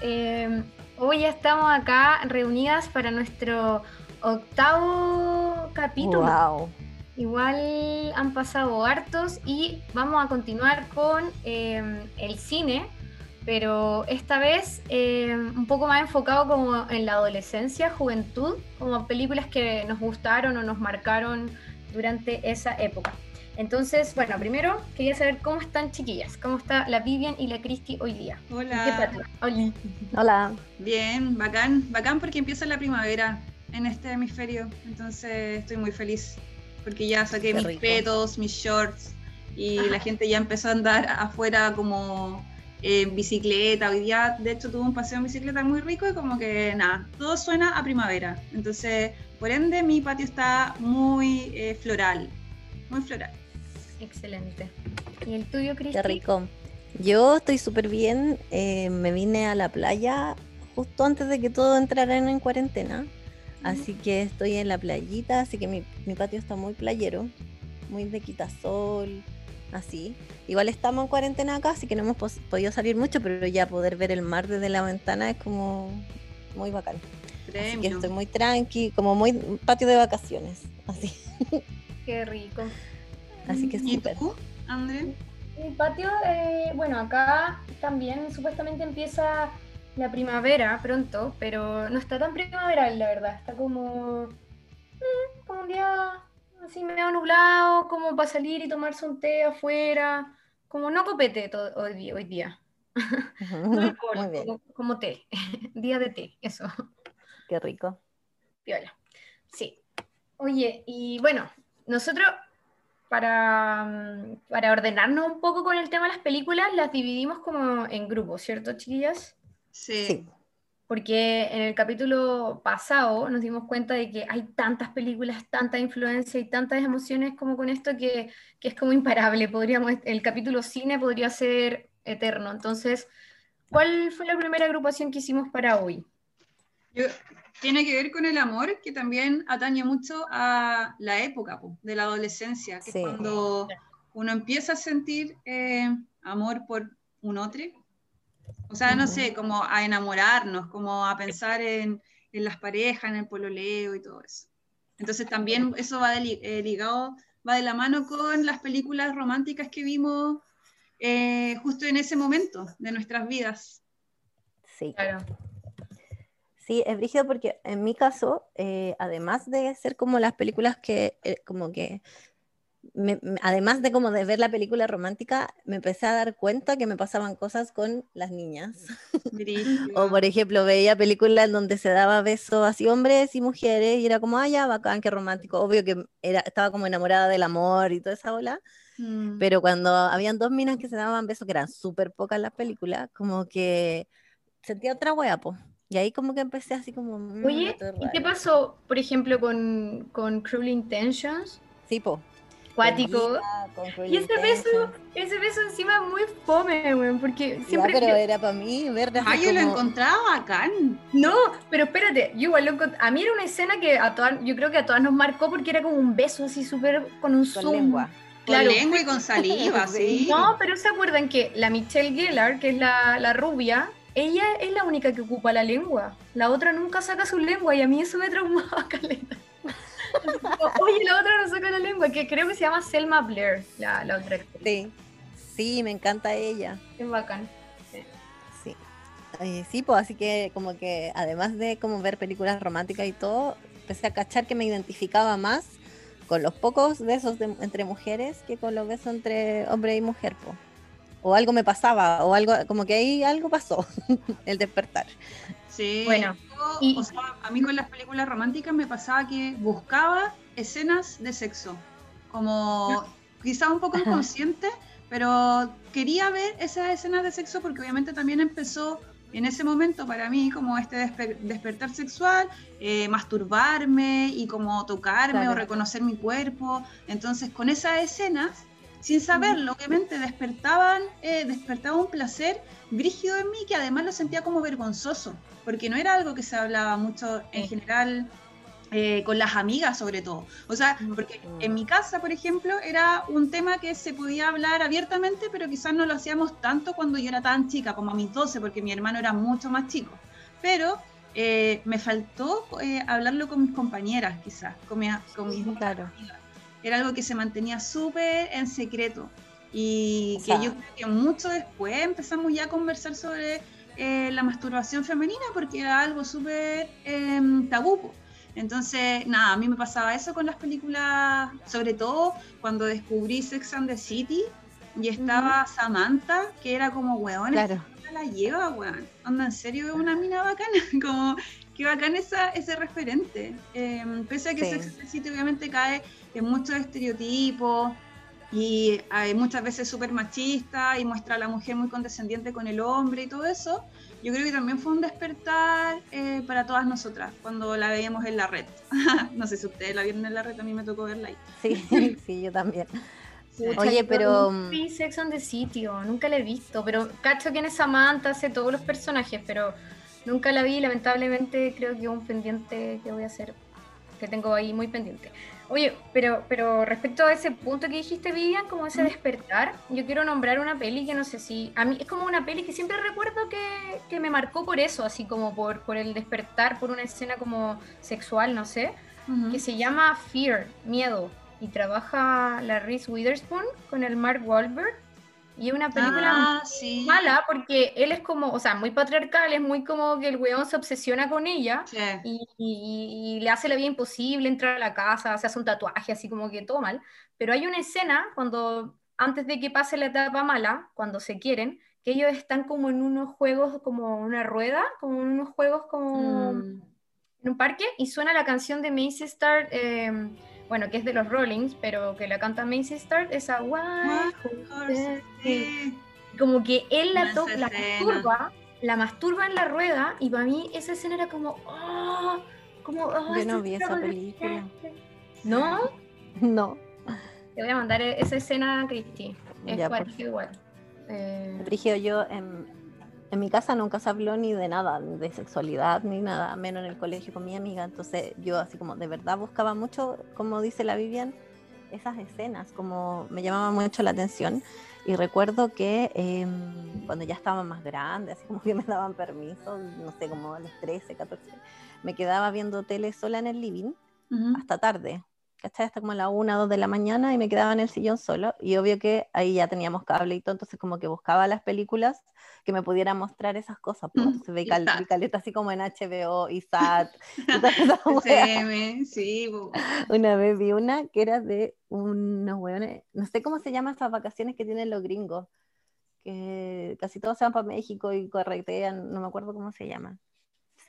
Eh, hoy estamos acá reunidas para nuestro octavo capítulo. Wow. Igual han pasado hartos y vamos a continuar con eh, el cine, pero esta vez eh, un poco más enfocado como en la adolescencia, juventud, como películas que nos gustaron o nos marcaron durante esa época. Entonces, bueno, primero quería saber cómo están chiquillas, cómo está la Vivian y la Cristi hoy día. Hola. Hola. Hola. Bien, bacán, bacán porque empieza la primavera en este hemisferio, entonces estoy muy feliz porque ya saqué Qué mis rico. petos, mis shorts y la gente ya empezó a andar afuera como en bicicleta. Hoy día, de hecho, tuve un paseo en bicicleta muy rico y como que nada, todo suena a primavera. Entonces, por ende, mi patio está muy eh, floral, muy floral. Excelente. ¿Y el tuyo, Cristi? Qué rico. Yo estoy súper bien. eh, me vine a la playa justo antes de que todo entrara en cuarentena. Así que estoy en la playita, así que mi, mi patio está muy playero, muy de quitasol, así. Igual estamos en cuarentena acá, así que no hemos podido salir mucho, pero ya poder ver el mar desde la ventana es como muy bacán. Así que estoy muy tranqui, como muy patio de vacaciones, así. Qué rico. Así que ¿Y súper. tú, André? El patio, eh, bueno, acá también supuestamente empieza la primavera pronto, pero no está tan primaveral, la verdad. Está como, mm, como un día así medio nublado, como para salir y tomarse un té afuera, como no copete todo, hoy, día- hoy día. No alcohol, Muy bien, como, como té, día de té, eso. qué rico. Piola. Sí. Oye, y bueno, nosotros para, mm, para ordenarnos un poco con el tema de las películas, las dividimos como en grupos, ¿cierto, chiquillas? Sí. Sí. Porque en el capítulo pasado nos dimos cuenta de que hay tantas películas, tanta influencia y tantas emociones como con esto que, que es como imparable. Podríamos, el capítulo cine podría ser eterno. Entonces, ¿cuál fue la primera agrupación que hicimos para hoy? Yo- tiene que ver con el amor, que también atañe mucho a la época po, de la adolescencia, que Sí. es cuando uno empieza a sentir eh, amor por un otro. O sea, no sé, como a enamorarnos, como a pensar en, en las parejas, en el pololeo y todo eso. Entonces también eso va de eh, ligado, va de la mano con las películas románticas que vimos eh, justo en ese momento de nuestras vidas. Sí. Claro. Sí, es brígido porque en mi caso, eh, además de ser como las películas que, eh, como que, me- además de como de ver la película romántica, me empecé a dar cuenta que me pasaban cosas con las niñas. O por ejemplo, veía películas en donde se daba besos así hombres y mujeres y era como, ah, ya, bacán, qué romántico. Obvio que era, estaba como enamorada del amor y toda esa ola, Mm. pero cuando habían dos minas que se daban besos, que eran súper pocas las películas, como que sentía otra wea, po. Y ahí como que empecé así como... mm, Oye, ¿y qué pasó, por ejemplo, con, con Cruel Intentions? Sí, po. Cuático. Y ese beso, ese beso encima es muy fome, weón, porque Ya, siempre... pero yo- era para mí ver así Ay, yo lo como- encontraba bacán. No, pero espérate, yo igual lo encont- A mí era una escena que a todas, yo creo que a todas nos marcó porque era como un beso así súper con un con zoom. lengua. Claro. Con lengua y con saliva, sí. No, pero ¿se acuerdan que la Michelle Gellar, que es la, la rubia, ella es la única que ocupa la lengua? La otra nunca saca su lengua y a mí eso me traumaba, caleta. Oye, la otra no saca la lengua, que creo que se llama Selma Blair, la, la otra actriz. Sí, sí, me encanta ella. Es bacán. Sí. Eh, sí, pues así que como que además de como ver películas románticas y todo, empecé a cachar que me identificaba más con los pocos besos de- entre mujeres que con los besos entre hombre y mujer, po. O algo me pasaba, o algo, como que ahí algo pasó, el despertar. Sí. Bueno, Yo, y- o sea, a mí con las películas románticas me pasaba que buscaba escenas de sexo. Como quizá un poco inconsciente, pero quería ver esas escenas de sexo porque obviamente también empezó en ese momento para mí como este despe- despertar sexual, eh, masturbarme y como tocarme Claro. o reconocer mi cuerpo. Entonces con esas escenas, sin saberlo, obviamente despertaban, eh, despertaba un placer brígido en mí que además lo sentía como vergonzoso, porque no era algo que se hablaba mucho en Sí. general eh, con las amigas sobre todo. O sea, porque en mi casa, por ejemplo, era un tema que se podía hablar abiertamente, pero quizás no lo hacíamos tanto cuando yo era tan chica, como a mis 12, porque mi hermano era mucho más chico. Pero eh, me faltó eh, hablarlo con mis compañeras, quizás, con, mi, con mis claro. amigas. Era algo que se mantenía súper en secreto. Y que yo creo que mucho después empezamos ya a conversar sobre la masturbación femenina, porque era algo súper em, tabú. Entonces, nada, a mí me pasaba eso con las películas, sobre todo cuando descubrí Sex and the City y estaba Samantha, que era como, weón, claro. la lleva, weón. Onda, en serio, es una mina bacana, como, qué bacán esa, ese referente. Em, pese a que Sex and the City obviamente cae en muchos estereotipos y hay muchas veces súper machista y muestra a la mujer muy condescendiente con el hombre y todo eso, yo creo que también fue un despertar eh, para todas nosotras cuando la veíamos en la red. no sé si ustedes la vieron en la red, a mí me tocó verla ahí. Sí, sí, yo también. Oye, pero. Vi Sex on the Sitio, nunca la he visto, pero cacho quién es Samantha, hace todos los personajes, pero nunca la vi. Lamentablemente, creo que un pendiente que voy a hacer, que tengo ahí muy pendiente. Oye, pero, pero respecto a ese punto que dijiste, Vivian, como ese despertar, yo quiero nombrar una peli que no sé si. A mí es como una peli que siempre recuerdo que, que me marcó por eso, así como por, por el despertar, por una escena como sexual, no sé, que se llama Fear, Miedo, y trabaja la Reese Witherspoon con el Mark Wahlberg. Y es una película ah, mala porque él es como, o sea, muy patriarcal, es muy como que el weón se obsesiona con ella y, le hace la vida imposible entrar a la casa, se hace un tatuaje, así como que todo mal. Pero hay una escena cuando, antes de que pase la etapa mala, cuando se quieren, que ellos están como en unos juegos, como una rueda, como en unos juegos como mm. en un parque, y suena la canción de Macy Star. Eh, bueno, que es de los Rollings, pero que la canta Macy Start, esa White Como que él la, toca, la masturba, la masturba en la rueda, y para mí esa escena era como, oh, como, oh, Yo no vi esa película. ¿No? No. Te voy a mandar esa escena, Cristi. Es ya, igual. Eh... yo en en mi casa nunca se habló ni de nada, de sexualidad, ni nada, menos en el colegio con mi amiga. Entonces yo así como de verdad buscaba mucho, como dice la Vivian, esas escenas, como me llamaba mucho la atención. Y recuerdo que em, cuando ya estaba más grande, así como que me daban permiso, no sé, como a los 13, 14, me quedaba viendo tele sola en el living hasta tarde. ¿Cachai? Hasta como a la una, dos de la mañana y me quedaba en el sillón solo. Y obvio que ahí ya teníamos cable y todo, entonces como que buscaba las películas que me pudieran mostrar esas cosas. Pues. Entonces veía cal caleta así como en HBO y SAT. sí, una vez vi una que era de unos hueones, no sé cómo se llaman esas vacaciones que tienen los gringos, que casi todos se van para México y corretean, no me acuerdo cómo se llama.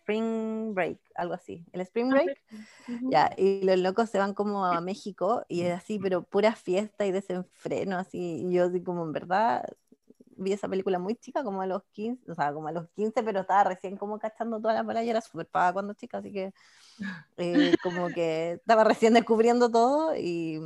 Spring Break, algo así. El Spring ah, Break, ya, y los locos se van como a México y es así, pero pura fiesta y desenfreno, así. Y yo, así como en verdad, vi esa película muy chica, como a los 15, o sea, como a los 15, pero estaba recién como cachando toda la palabra y era súper paga cuando chica, así que eh, como que estaba recién descubriendo todo y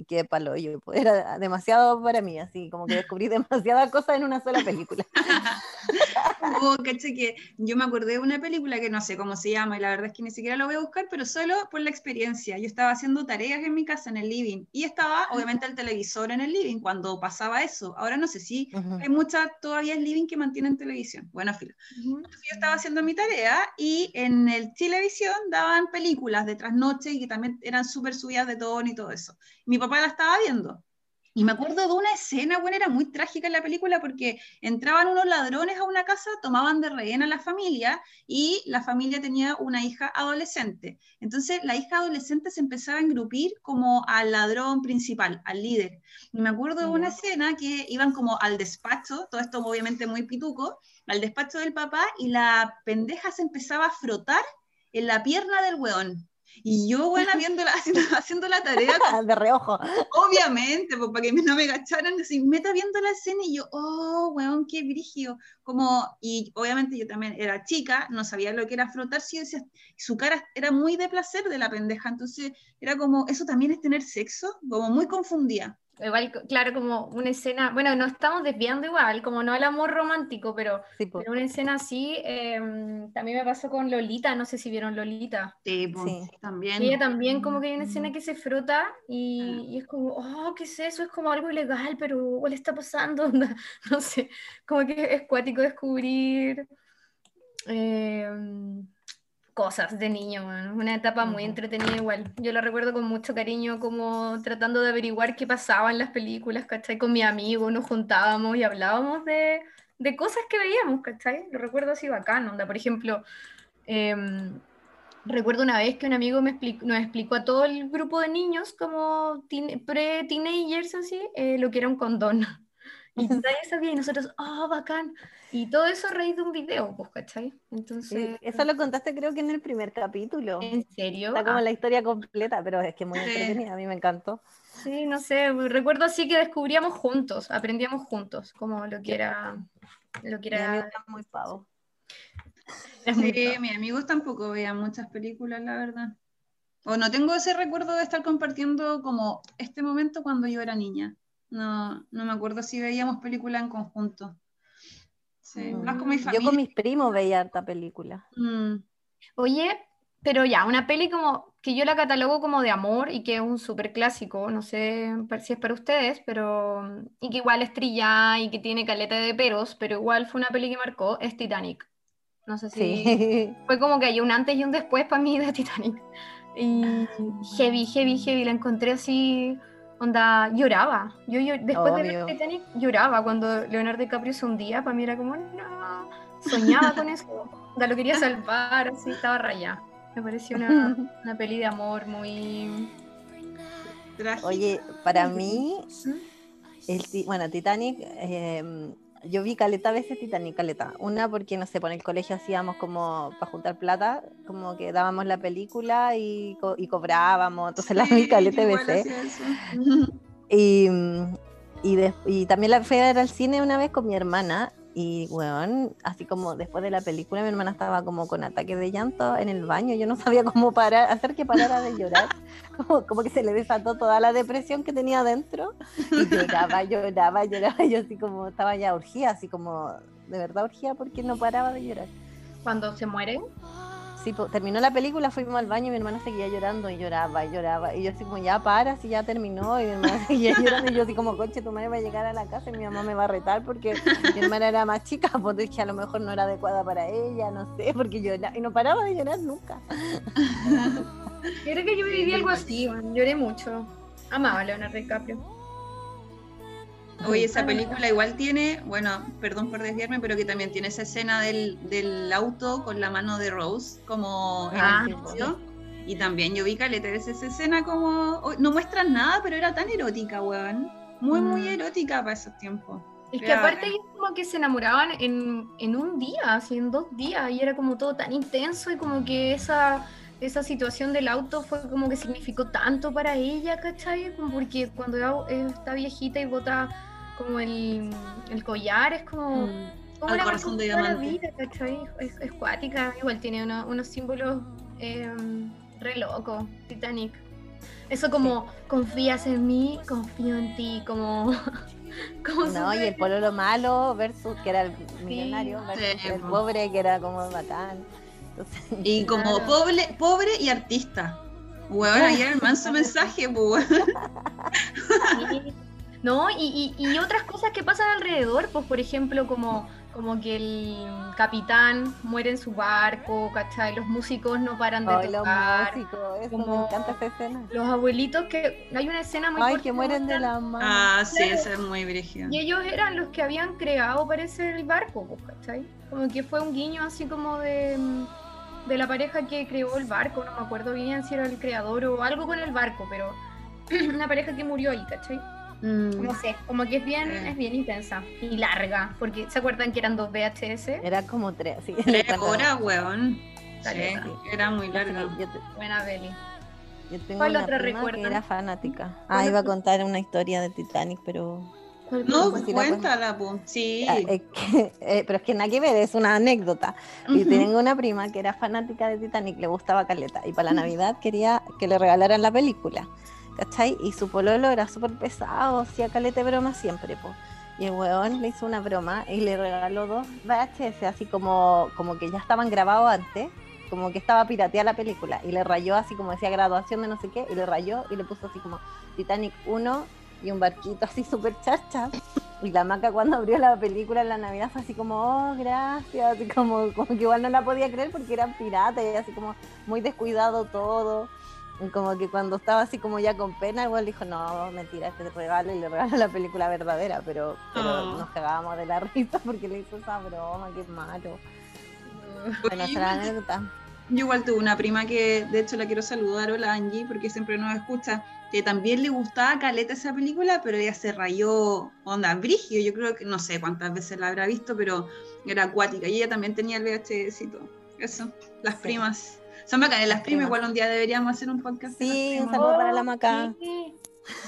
y qué palo yo, pues, era demasiado para mí, así como que descubrí demasiadas cosas en una sola película. oh, caché que yo me acordé de una película que no sé cómo se llama y la verdad es que ni siquiera lo voy a buscar, pero solo por la experiencia. Yo estaba haciendo tareas en mi casa, en el living, y estaba obviamente el televisor en el living cuando pasaba eso. Ahora no sé si hay muchas todavía el living que mantienen televisión. Bueno, filo. Yo estaba haciendo mi tarea y en el televisión daban películas de trasnoche y que también eran súper subidas de tono y todo eso. Mi papá la estaba viendo. Y me acuerdo de una escena, bueno, era muy trágica en la película porque entraban unos ladrones a una casa, tomaban de rehén a la familia y la familia tenía una hija adolescente. Entonces la hija adolescente se empezaba a engrupir como al ladrón principal, al líder. Y me acuerdo de una escena que iban como al despacho, todo esto obviamente muy pituco, al despacho del papá y la pendeja se empezaba a frotar en la pierna del weón. Y yo, bueno, viéndola, haciendo, haciendo la tarea. de reojo. Obviamente, pues, para que no me gacharan, así, meta viendo la escena y yo, oh, weón, qué brigio. Como, y obviamente yo también era chica, no sabía lo que era frotarse, y decía, su cara era muy de placer de la pendeja, entonces era como, ¿eso también es tener sexo? Como muy confundida. Igual, claro, como una escena, bueno, nos estamos desviando igual, como no al amor romántico, pero, Sí, pero una escena así, em, también me pasó con Lolita, no sé si vieron Lolita. Sí, pues, Sí. también. Y ella también como que hay una Mm. escena que se frota y, y es como, oh, ¿qué es eso? Es como algo ilegal, pero ¿qué le está pasando? No sé, como que es cuático descubrir em, cosas de niño, bueno, una etapa muy entretenida igual. Yo la recuerdo con mucho cariño, como tratando de averiguar qué pasaba en las películas, ¿cachai? Con mi amigo nos juntábamos y hablábamos de, de cosas que veíamos, ¿cachai? Lo recuerdo así bacán, onda, por ejemplo... em, Recuerdo una vez que un amigo me expli- nos explicó a todo el grupo de niños como teen- pre-teenagers así, eh, lo que era un condón. Y nadie sabía y nosotros, oh, bacán. Y todo eso a raíz de un video, pues, ¿cachai? Sí, Entonces, Eso lo contaste creo que en el primer capítulo. ¿en serio? Está como Ah, la historia completa, pero es que muy Sí. entretenida, a mí me encantó. sí, no sé, recuerdo así que descubríamos juntos, aprendíamos juntos, como lo que era... Lo que Mi amigo era, muy pavo. era muy Sí, mis amigos tampoco veían muchas películas, la verdad. O no tengo ese recuerdo de estar compartiendo como este momento cuando yo era niña. No, no me acuerdo si veíamos películas en conjunto. Sí, Mm. más con mi Yo familia. con mis primos veía harta película. Mm, Oye, pero ya, una peli como que yo la catalogo como de amor y que es un súper clásico, no sé si es para ustedes, pero y que igual es trillada y que tiene caleta de peros, pero igual fue una peli que marcó, es Titanic. No sé si Sí. fue como que hay un antes y un después para mí de Titanic. Y heavy, heavy, heavy, la encontré así, onda, lloraba. Yo, yo después de ver. Titanic lloraba cuando Leonardo DiCaprio se hundía, para mí era como, no, soñaba con eso, onda, lo quería salvar, así, estaba rayada. Me pareció una, una peli de amor muy... trágica. Oye, para mí, el, bueno, Titanic, eh, yo vi caleta veces Titanic, caleta. Una porque, no sé, por el colegio hacíamos como para juntar plata, como que dábamos la película y, co- y cobrábamos, entonces la vi caleta igual veces. y, de- y también la fui a ver al cine una vez con mi hermana. Y, weón, así como después de la película, mi hermana estaba como con ataques de llanto en el baño. Yo no sabía cómo parar, hacer que parara de llorar. Como, como que se le desató toda la depresión que tenía adentro. Y lloraba, lloraba, lloraba. Yo así como estaba ya urgida, así como de verdad urgida porque no paraba de llorar. Cuando se muere. Sí, po, terminó la película, fuimos al baño y mi hermana seguía llorando y lloraba y lloraba. Y yo así como, ya para, si ya terminó. Y mi hermana seguía llorando y yo así como, coche, tu madre va a llegar a la casa y mi mamá me va a retar porque mi hermana era más chica, pues dije, a lo mejor no era adecuada para ella, no sé, porque lloraba. Y no paraba de llorar nunca. Yo creo que yo viví algo así, lloré mucho. Amaba a Leonardo DiCaprio. Oye, esa película igual tiene, bueno, perdón por desviarme, pero que también tiene esa escena del, del auto con la mano de Rose, como en Ah, el juicio. Y también yo vi caleta de esa escena como, no muestran nada, pero era tan erótica, weón. Muy, muy Mm. erótica para esos tiempos. Es que aparte ellos como que se enamoraban en, en un día, así en dos días, y era como todo tan intenso y como que esa, esa situación del auto fue como que significó tanto para ella, ¿cachai? Como porque cuando está viejita y bota como el, el collar, es como... como Al una corazón de toda la diamante. vida, ¿cachai? Es, es cuática, igual tiene uno- unos símbolos eh, re locos, Titanic. Eso como, confías en mí, confío en ti, como... como No, y el pololo malo versus, que era el millonario, versus Sí, el po. pobre, que era como bacán. Entonces, Y como Claro. pobre, pobre y artista. Weón, ahí era el manso mensaje, pues. No, y, y- y otras cosas que pasan alrededor, pues por ejemplo, como, como que el capitán muere en su barco, ¿cachai? Los músicos no paran de ay, los tocar. músicos, eso, como- me encanta esa escena. Los abuelitos que hay una escena muy Ay, que mueren de la mano. Ah, sí, esa es muy brígida. Y ellos eran los que habían creado, parece, el barco, pues, ¿cachai? Como que fue un guiño así como de, de la pareja que creó el barco, no me acuerdo bien si era el creador o algo con el barco, pero una pareja que murió ahí, ¿cachai? Mm. No sé, como que es bien, es bien intensa y larga, porque ¿se acuerdan que eran dos VHS? Era como tres, sí. Tres horas, weón. Sí, era muy larga. Yo, te- Buena Beli. yo tengo ¿Cuál una otra recuerdan? era fanática. ¿Cuál Ah, iba a contar una historia de Titanic, pero... No, la cuéntala, pues. Sí. Ah, es que- eh, pero es que nada que ver, es una anécdota. Y Ujú. tengo una prima que era fanática de Titanic, le gustaba Caleta, y para la Navidad quería que le regalaran la película. ¿Cachai? Y su pololo era súper pesado, hacía calete broma siempre, po. Y el weón le hizo una broma y le regaló dos VHS, así como, como que ya estaban grabados antes, como que estaba pirateada la película, y le rayó así como decía graduación de no sé qué, y le rayó y le puso así como Titanic 1 y un barquito así súper charcha. Y la maca cuando abrió la película en la Navidad fue así como, oh, gracias, así como, como que igual no la podía creer porque eran piratas y así como muy descuidado todo. Y como que cuando estaba así como ya con pena, igual dijo, no, mentira, este regalo y le regaló la película verdadera, pero, pero Oh. nos cagábamos de la risa porque le hizo esa broma, qué malo. Bueno, Oye, esa la anécdota. Yo igual tuve una prima que, de hecho, la quiero saludar, hola Angie, porque siempre nos escucha, que también le gustaba caleta esa película, pero ella se rayó onda brigio, yo creo que no sé cuántas veces la habrá visto, pero era acuática, y ella también tenía el VHS y todo. Eso, las Sí. primas. Son bacanas, las Las primas, igual un día deberíamos hacer un podcast. Sí, un saludo para la Maca. Sí.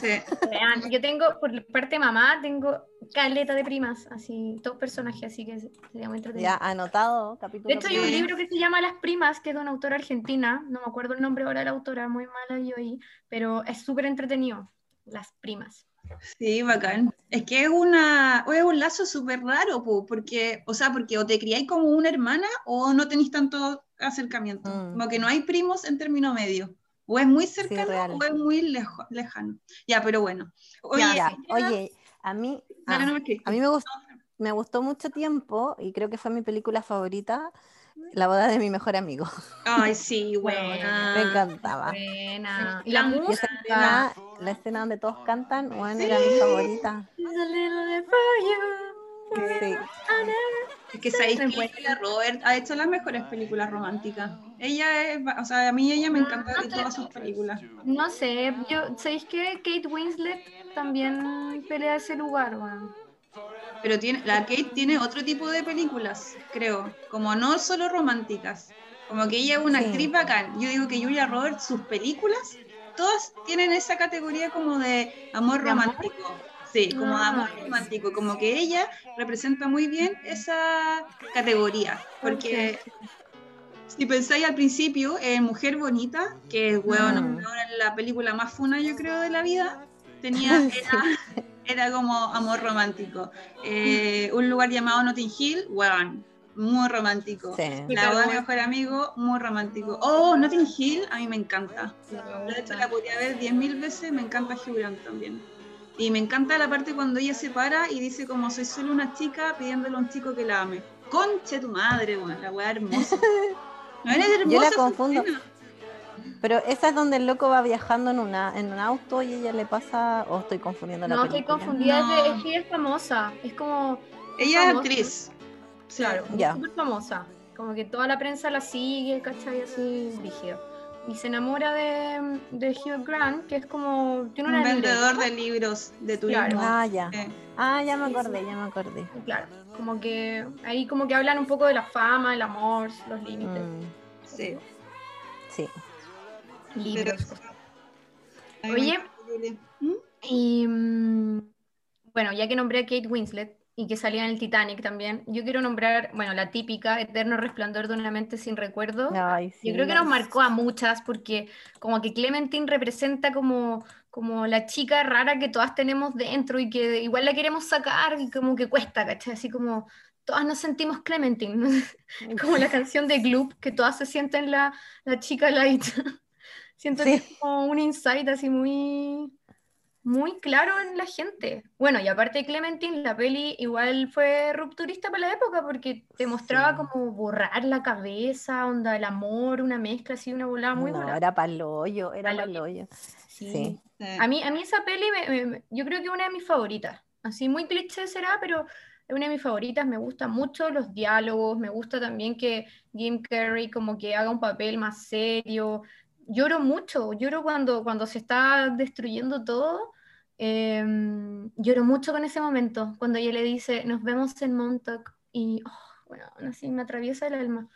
Sí. Vean, yo tengo, por parte de mamá, tengo caleta de primas, así, dos personajes, así que sería muy entretenido. Ya anotado, capítulo. De hecho, hay un libro que se llama Las Primas, que es de una autora argentina, no me acuerdo el nombre ahora de la autora, muy mala yo ahí, pero es súper entretenido, Las Primas. Sí, bacán. Es que es una es un lazo súper raro, po, porque, o sea, porque o te criáis como una hermana o no tenéis tanto acercamiento. Mm. Como que no hay primos en término medio. O es muy cercano real. o es muy lejo- lejano. Ya, pero bueno. Oye, Ya, ¿qué oye, a mí, ah, no me escribas. a mí me gustó, me gustó mucho tiempo y creo que fue mi película favorita, La boda de mi mejor amigo. Ay, sí, Bueno, buena. Me encantaba. Buena. La música. escena, la escena donde todos cantan, bueno, era mi favorita. It's a little bit for you. Sí. Es que sabéis que. Julia Robert ha hecho las mejores películas románticas. Ella es, o sea, a mí ella me encanta de todas sus películas. No sé, yo, ¿sabéis que Kate Winslet también pelea ese lugar, weón? Pero tiene, la Kate tiene otro tipo de películas, creo, como no solo románticas. Como que ella es una Sí. actriz bacán. Yo digo que Julia Roberts, sus películas, todas tienen esa categoría como de amor ¿De amor? Sí, como Ah. amor romántico. Como que ella representa muy bien esa categoría. Porque si pensáis al principio en Mujer Bonita, que bueno, Mm. ahora es la película más funa, yo creo, de la vida, tenía, era, era como amor romántico. Eh, un lugar llamado Notting Hill, weón, muy romántico. Sí. La boda de mejor amigo, muy romántico. Oh, Notting Hill, a mí me encanta. De hecho, la podría ver 10.000 veces, me encanta Hugh Grant también. Y me encanta la parte cuando ella se para y dice como soy solo una chica pidiéndole a un chico que la ame. Conche tu madre, weón, la weá hermosa. No eres hermosa. Yo la confundo. Pero esa es donde el loco va viajando en una en un auto y ella le pasa o estoy confundiendo la No, estoy confundida, es de- No. es que ella es famosa, es como, Ella es actriz. Claro, Ya. es súper famosa, como que toda la prensa la sigue, ¿cachai? Así, rígido. Y se enamora de, de Hugh Grant, que es como, tiene Un vendedor libreta, de libros de turismo. Claro. Ah, ya. Ah, ya me acordé, ya me acordé. Claro, como que ahí como que hablan un poco de la fama, el amor, los límites, Mm, Sí. sí. libros. Oye. ¿Mm? Y mm, bueno, ya que nombré a Kate Winslet y que salía en el Titanic también, yo quiero nombrar, bueno, la típica Eterno Resplandor de una mente sin recuerdo. Ay, Yo sí, creo que nos marcó a muchas porque como que Clementine representa como, como la chica rara que todas tenemos dentro y que igual la queremos sacar y como que cuesta, ¿cachai? Así como todas nos sentimos Clementine, como la canción de Gloop, que todas se sienten la, la chica light. Siento que Sí. es como un insight así muy, muy claro en la gente. Bueno, y aparte de Clementine, la peli igual fue rupturista para la época porque te mostraba Sí. como borrar la cabeza, onda, el amor, una mezcla así, una volada muy no, buena. era paloyo, era Paloyo. Sí. sí. A mí, a mí esa peli, me- me- me- yo creo que es una de mis favoritas. Así muy cliché será, pero es una de mis favoritas. Me gustan mucho los diálogos, me gusta también que Jim Carrey como que haga un papel más serio. Lloro mucho, lloro cuando, cuando se está destruyendo todo. Em, lloro mucho con ese momento, cuando ella le dice, nos vemos en Montauk. Y, oh, bueno, así me atraviesa el alma.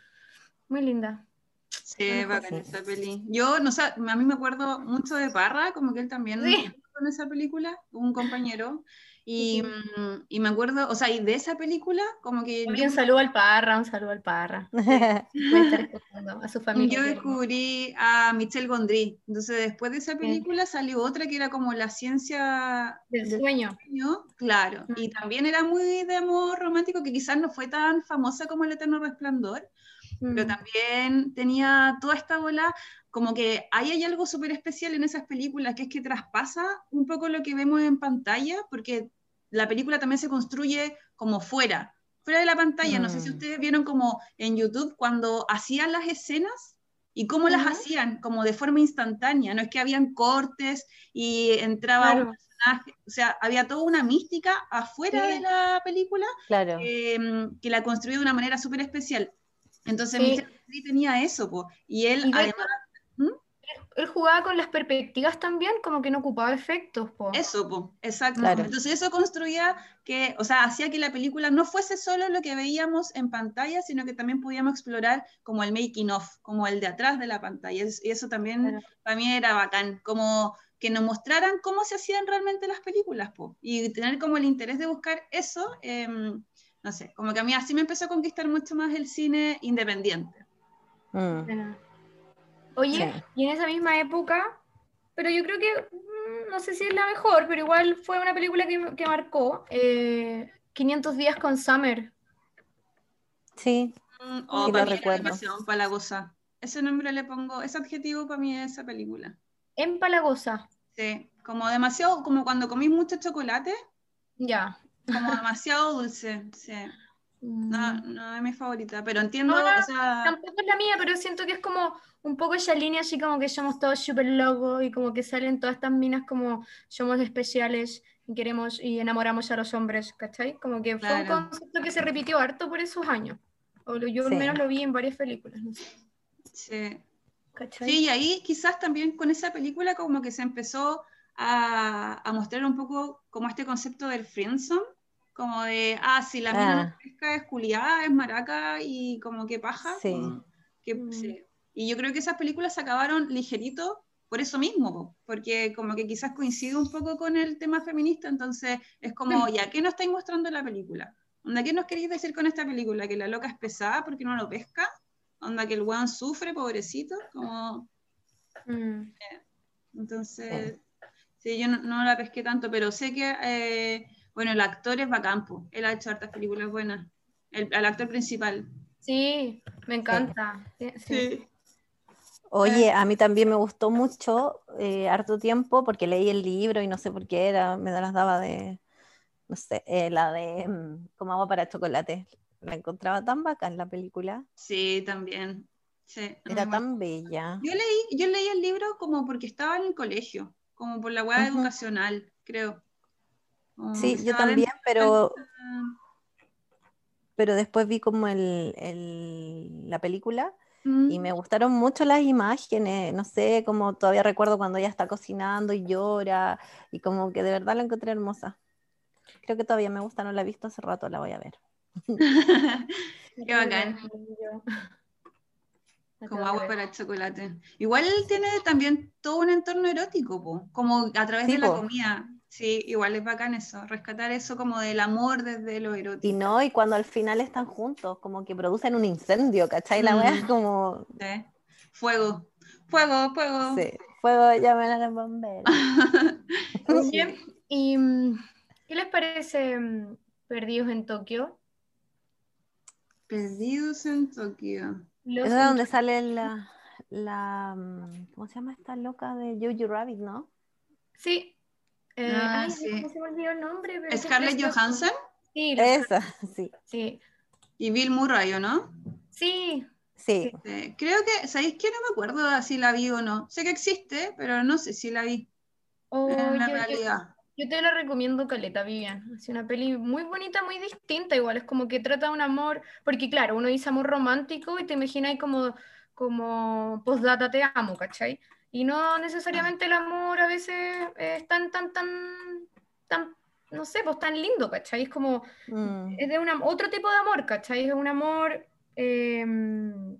Muy linda. Sí, bacán esa peli. Yo, no sé, a mí me acuerdo mucho de Parra, como que él también Sí. con esa película, un compañero, y, mm, y, me acuerdo, o sea, y de esa película, como que... un saludo al Parra, un saludo al Parra. a su familia. Yo descubrí a Michelle Gondry, entonces después de esa película salió otra que era como La ciencia del, sueño. Claro, y también era muy de amor romántico, que quizás no fue tan famosa como El Eterno Resplandor, pero mm. también tenía toda esta bola, como que ahí hay algo súper especial en esas películas, que es que traspasa un poco lo que vemos en pantalla, porque la película también se construye como fuera, fuera de la pantalla. No sé si mm. ustedes vieron como en YouTube cuando hacían las escenas y cómo las hacían, como de forma instantánea. No es que habían cortes y entraba un personaje, o sea, había toda una mística afuera de la película claro. Em, que la construía de una manera súper especial. Entonces, sí. tenía eso, po. y él además él jugaba con las perspectivas también, como que no ocupaba efectos. Po. Eso, po, exacto. Entonces eso construía que, o sea, hacía que la película no fuese solo lo que veíamos en pantalla, sino que también podíamos explorar como el making of, como el de atrás de la pantalla. Y eso también para mí era bacán, como que nos mostraran cómo se hacían realmente las películas, po. y tener como el interés de buscar eso, em, no sé, como que a mí así me empezó a conquistar mucho más el cine independiente. Mm. Oye, y en esa misma época, pero yo creo que, mm, no sé si es la mejor, pero igual fue una película que, marcó, 500 eh, días con Summer. Sí, mm, oh, para empalagosa. Ese nombre le pongo, ese adjetivo para mí es esa película. Empalagosa. Sí, como demasiado, como cuando comís mucho chocolate. Ya. Como demasiado dulce, sí. No, mm. no es mi favorita, pero entiendo, Tampoco es la mía, pero siento que es como un poco esa línea así como que somos todos súper locos y como que salen todas estas minas como somos especiales y queremos y enamoramos a los hombres, ¿cachai? Como que fue un concepto que se repitió harto por esos años. O yo al menos lo vi en varias películas, no sé. Sí. ¿Cachai? Sí, y ahí quizás también con esa película como que se empezó a, a mostrar un poco como este concepto del friendzone como de, ah, si la mina pesca es culiada, es maraca y como que paja. Sí. Que, mm. Y yo creo que esas películas se acabaron ligerito por eso mismo, porque como que quizás coincide un poco con el tema feminista, entonces es como, ¿ya qué nos estáis mostrando en la película? ¿Onda qué nos queréis decir con esta película? ¿Que la loca es pesada porque no lo pesca? ¿Onda que el weón sufre, pobrecito? Como... Mm. Eh, entonces, sí, yo no, la pesqué tanto, pero sé que eh, bueno, el actor es Bacampo, él ha hecho hartas películas buenas. El, actor principal. Sí, me encanta. Sí. Oye, a mí también me gustó mucho, eh, harto tiempo, porque leí el libro y no sé por qué era, me las daba de, no sé, eh, la de mm, Como agua para chocolate. La encontraba tan bacán la película. Sí, también. Sí, era tan bella. Yo leí, yo leí el libro como porque estaba en el colegio, como por la web educacional, creo. Sí, yo también, pero, pero después vi como el, la película y me mm. gustaron mucho las imágenes, no sé, como todavía recuerdo cuando ella está cocinando y llora y como que de verdad la encontré hermosa. Creo que todavía me gusta, no la he visto hace rato, la voy a ver. Qué bacán. Como agua para el chocolate. Igual tiene también todo un entorno erótico, como a través de la comida. Sí, igual es bacán eso, rescatar eso como del amor desde lo erótico. Y no, y cuando al final están juntos, como que producen un incendio, ¿cachai? La wea es mm. como... Fuego, fuego, fuego. Sí, fuego, llamen a los bomberos. ¿Y mm, qué les parece mm, Perdidos en Tokio? Perdidos en Tokio. es donde sale la, la... ¿Cómo se llama esta loca de Jojo Rabbit, no? Sí, eh, ah, sí. se me olvidó el nombre. Pero ¿Scarlett Johansson? Sí. Esa, sí. sí. Y Bill Murray, ¿o no? Sí. Sí. creo que, ¿sabéis que no me acuerdo si la vi o no? Sé que existe, pero no sé si la vi. Oh, en la yo, realidad. Yo, te la recomiendo, Caleta, Vivian. Es una peli muy bonita, muy distinta, igual. Es como que trata un amor, porque claro, uno dice amor romántico y te imaginas como, como postdata te amo, ¿cachai? Y no necesariamente el amor a veces es tan, tan, tan, tan, no sé, pues tan lindo, ¿cachai? Es como, mm. es de una, otro tipo de amor, ¿cachai? Es un amor em,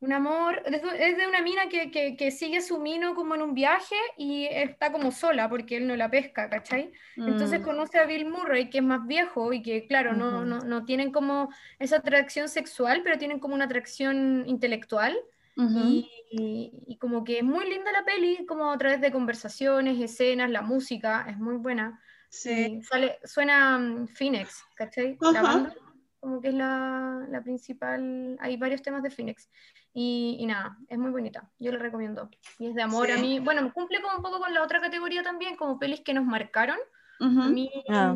Un amor, es de, una mina que, que, que sigue a su mino como en un viaje y está como sola porque él no la pesca, ¿cachai? Entonces Mm, conoce a Bill Murray, que es más viejo y que, claro, no, Ujú. no, no tienen como esa atracción sexual, pero tienen como una atracción intelectual. Ujú. Y, y- y como que es muy linda la peli, como a través de conversaciones, escenas, la música, es muy buena. Sí. Sale, suena mm, Phoenix, ¿cachai? La Ajá. banda, como que es la, la principal, hay varios temas de Phoenix. Y, y nada, es muy bonita, yo la recomiendo. Y es de amor a Sí. mí, bueno, cumple como un poco con la otra categoría también, como pelis que nos marcaron. A Ujú. mí, Ah.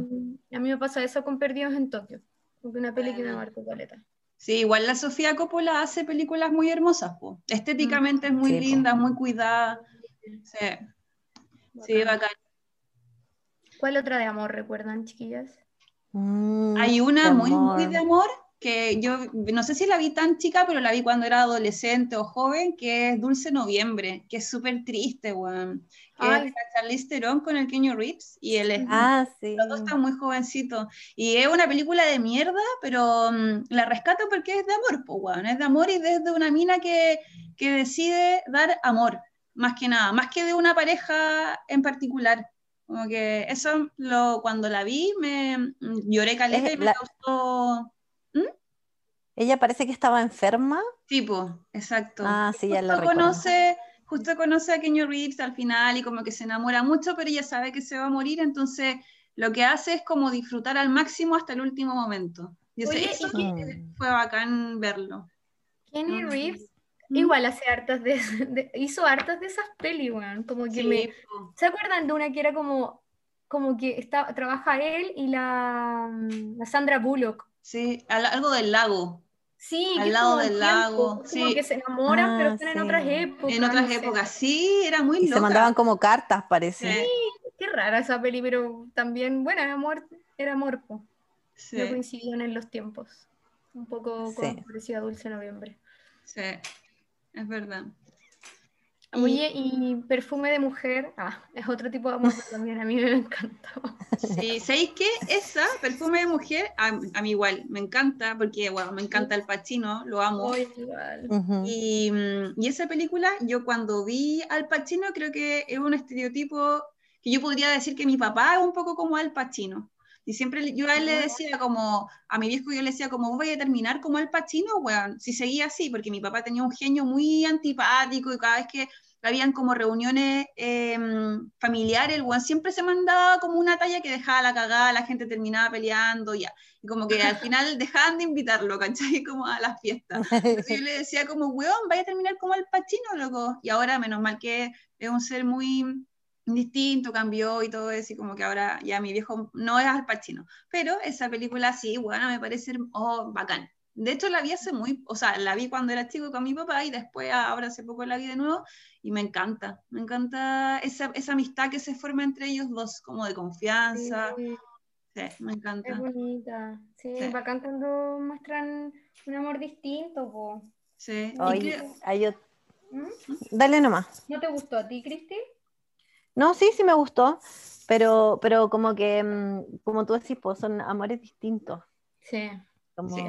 a mí me pasa eso con Perdidos en Tokio, una peli que me marcó caleta. Sí, igual la Sofía Coppola hace películas muy hermosas, po. Estéticamente es muy Sí, po. linda, muy cuidada. Sí, sí, Bacán. bacán. ¿Cuál otra de amor recuerdan, chiquillas? Mm, Hay una muy, muy de amor que yo no sé si la vi tan chica, pero la vi cuando era adolescente o joven, que es Dulce Noviembre, que es súper triste, weón. Que es Ay. de la Charlize Theron con el Kenny Reeves y él es Ah, sí. Los dos están muy jovencitos. Y es una película de mierda, pero mm, la rescato porque es de amor, pues, weón. Es de amor y desde una mina que, que decide dar amor, más que nada, más que de una pareja en particular. Como que eso, lo, cuando la vi, me mm, lloré caleta Es y me la- causó. Ella parece que estaba enferma. Tipo, exacto. Ah, sí, ya la justo recuerdo. conoce, justo conoce a Kenny Reeves al final y como que se enamora mucho, pero ella sabe que se va a morir, entonces lo que hace es como disfrutar al máximo hasta el último momento. Y Oye, eso ¿y Mm. fue bacán verlo. Kenny Mm. Reeves ¿Mm? igual hace hartas de, de- hizo hartas de esas pelis, weón. Como que Sí, me, po. ¿Se acuerdan de una que era como, como que está, trabaja él y la, mm, la Sandra Bullock? Sí, al- algo del lago, Sí, Al lado del tiempo, lago, como sí. que se enamoran, pero Ah, están en otras épocas. en otras no sé. épocas. Sí, era muy Y se loca. mandaban como cartas, parece. Sí, Qué rara esa peli, pero también, bueno, era amor, era amor, sí, no coincidían en los tiempos. Un poco Sí. como parecía Dulce Noviembre. sí, es verdad. Y- Oye, y perfume de mujer, ah, es otro tipo de amor también a mí me encantó. Sí, ¿sabéis qué? Esa, perfume de mujer, a, a mí igual, me encanta, porque, bueno, me encanta el Pacino, lo amo. Oye, igual. Y, mm, y esa película, yo cuando vi al Pacino, creo que es un estereotipo que yo podría decir que mi papá es un poco como Al Pacino. Y siempre yo a él le decía como, a mi viejo yo le decía como, voy a terminar como Al Pacino, weón, si seguía así, porque mi papá tenía un genio muy antipático y cada vez que habían como reuniones eh, familiares, el weón siempre se mandaba como una talla que dejaba la cagada, la gente terminaba peleando, ya. Y como que al final dejaban de invitarlo, ¿cachai? Como a las fiestas. Entonces yo le decía como, weón, vaya a terminar como el Pachino, loco. Y ahora, menos mal que es un ser muy distinto, cambió y todo eso, y como que ahora ya mi viejo no es Al Pacino. Pero esa película sí, bueno, me parece oh, bacán. De hecho, la vi hace muy, o sea, la vi cuando era chico con mi papá y después, ahora hace poco la vi de nuevo y me encanta. Me encanta esa, esa amistad que se forma entre ellos dos, como de confianza. Sí, Sí, me es encanta. bonita. Sí, Sí. bacán cuando muestran un amor distinto, po. Sí. Y Oye, creo- hay ot- ¿Mm? Dale nomás. ¿No te gustó a ti, Cristi? No, sí, sí me gustó, pero, pero como que, mm, como tú decís, pues son amores distintos. Sí, Como... Sí.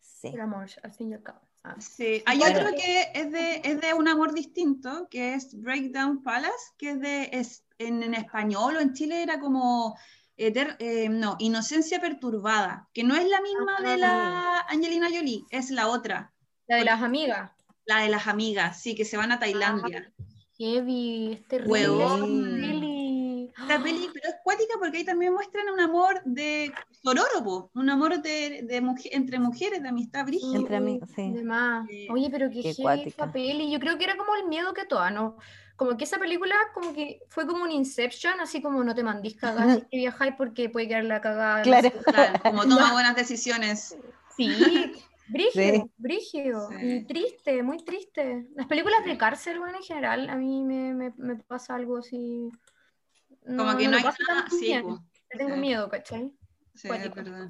Sí. el amor, al fin y al cabo. Ah. Sí, hay Bueno. otro que es de, es de un amor distinto, que es Breakdown Palace, que es de es, en, en español o en Chile era como eter- eh, no, Inocencia Perturbada, que no es la misma de la Angelina Jolie, es la otra, La de las amigas. la de las amigas, sí, que se van a Tailandia. Heavy, es terrible. Huevón. Esta peli, pero es cuática porque ahí también muestran un amor de sororo, un amor de, de mujer, entre mujeres, de amistad brígida. Entre amigos, sí. De más. Sí. Oye, pero qué, Qué heavy esa peli. Yo creo que era como el miedo que toda, ¿no? Como que esa película como que fue como un Inception, así como no te mandís cagadas que viajáis porque puede quedar la cagada. Claro, como toma buenas decisiones. Sí, brígido, Sí. brígido. Sí. Y triste, muy triste. Las películas de cárcel, bueno, en general, a mí me, me, me pasa algo así. Como que no, hay nada, tan sí, tengo sí. miedo, ¿cachai? sí, es Cuático. verdad.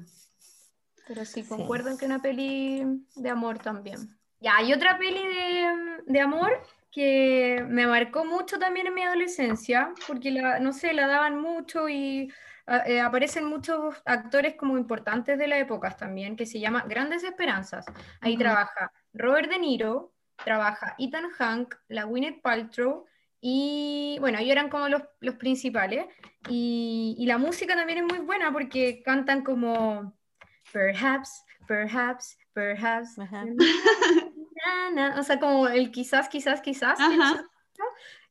Pero sí, Sí. concuerdo en que una peli de amor también. Ya, hay otra peli de, de amor que me marcó mucho también en mi adolescencia, porque la, no sé, la daban mucho y eh, aparecen muchos actores como importantes de la época también, que se llama Grandes Esperanzas. Ahí Ujú. trabaja Robert De Niro, trabaja Ethan Hank, la Gwyneth Paltrow y bueno, ellos eran como los, los principales. Y, y la música también es muy buena porque cantan como Perhaps, perhaps, perhaps. Ajá. na, na, O sea, como el quizás, quizás, quizás. Ajá.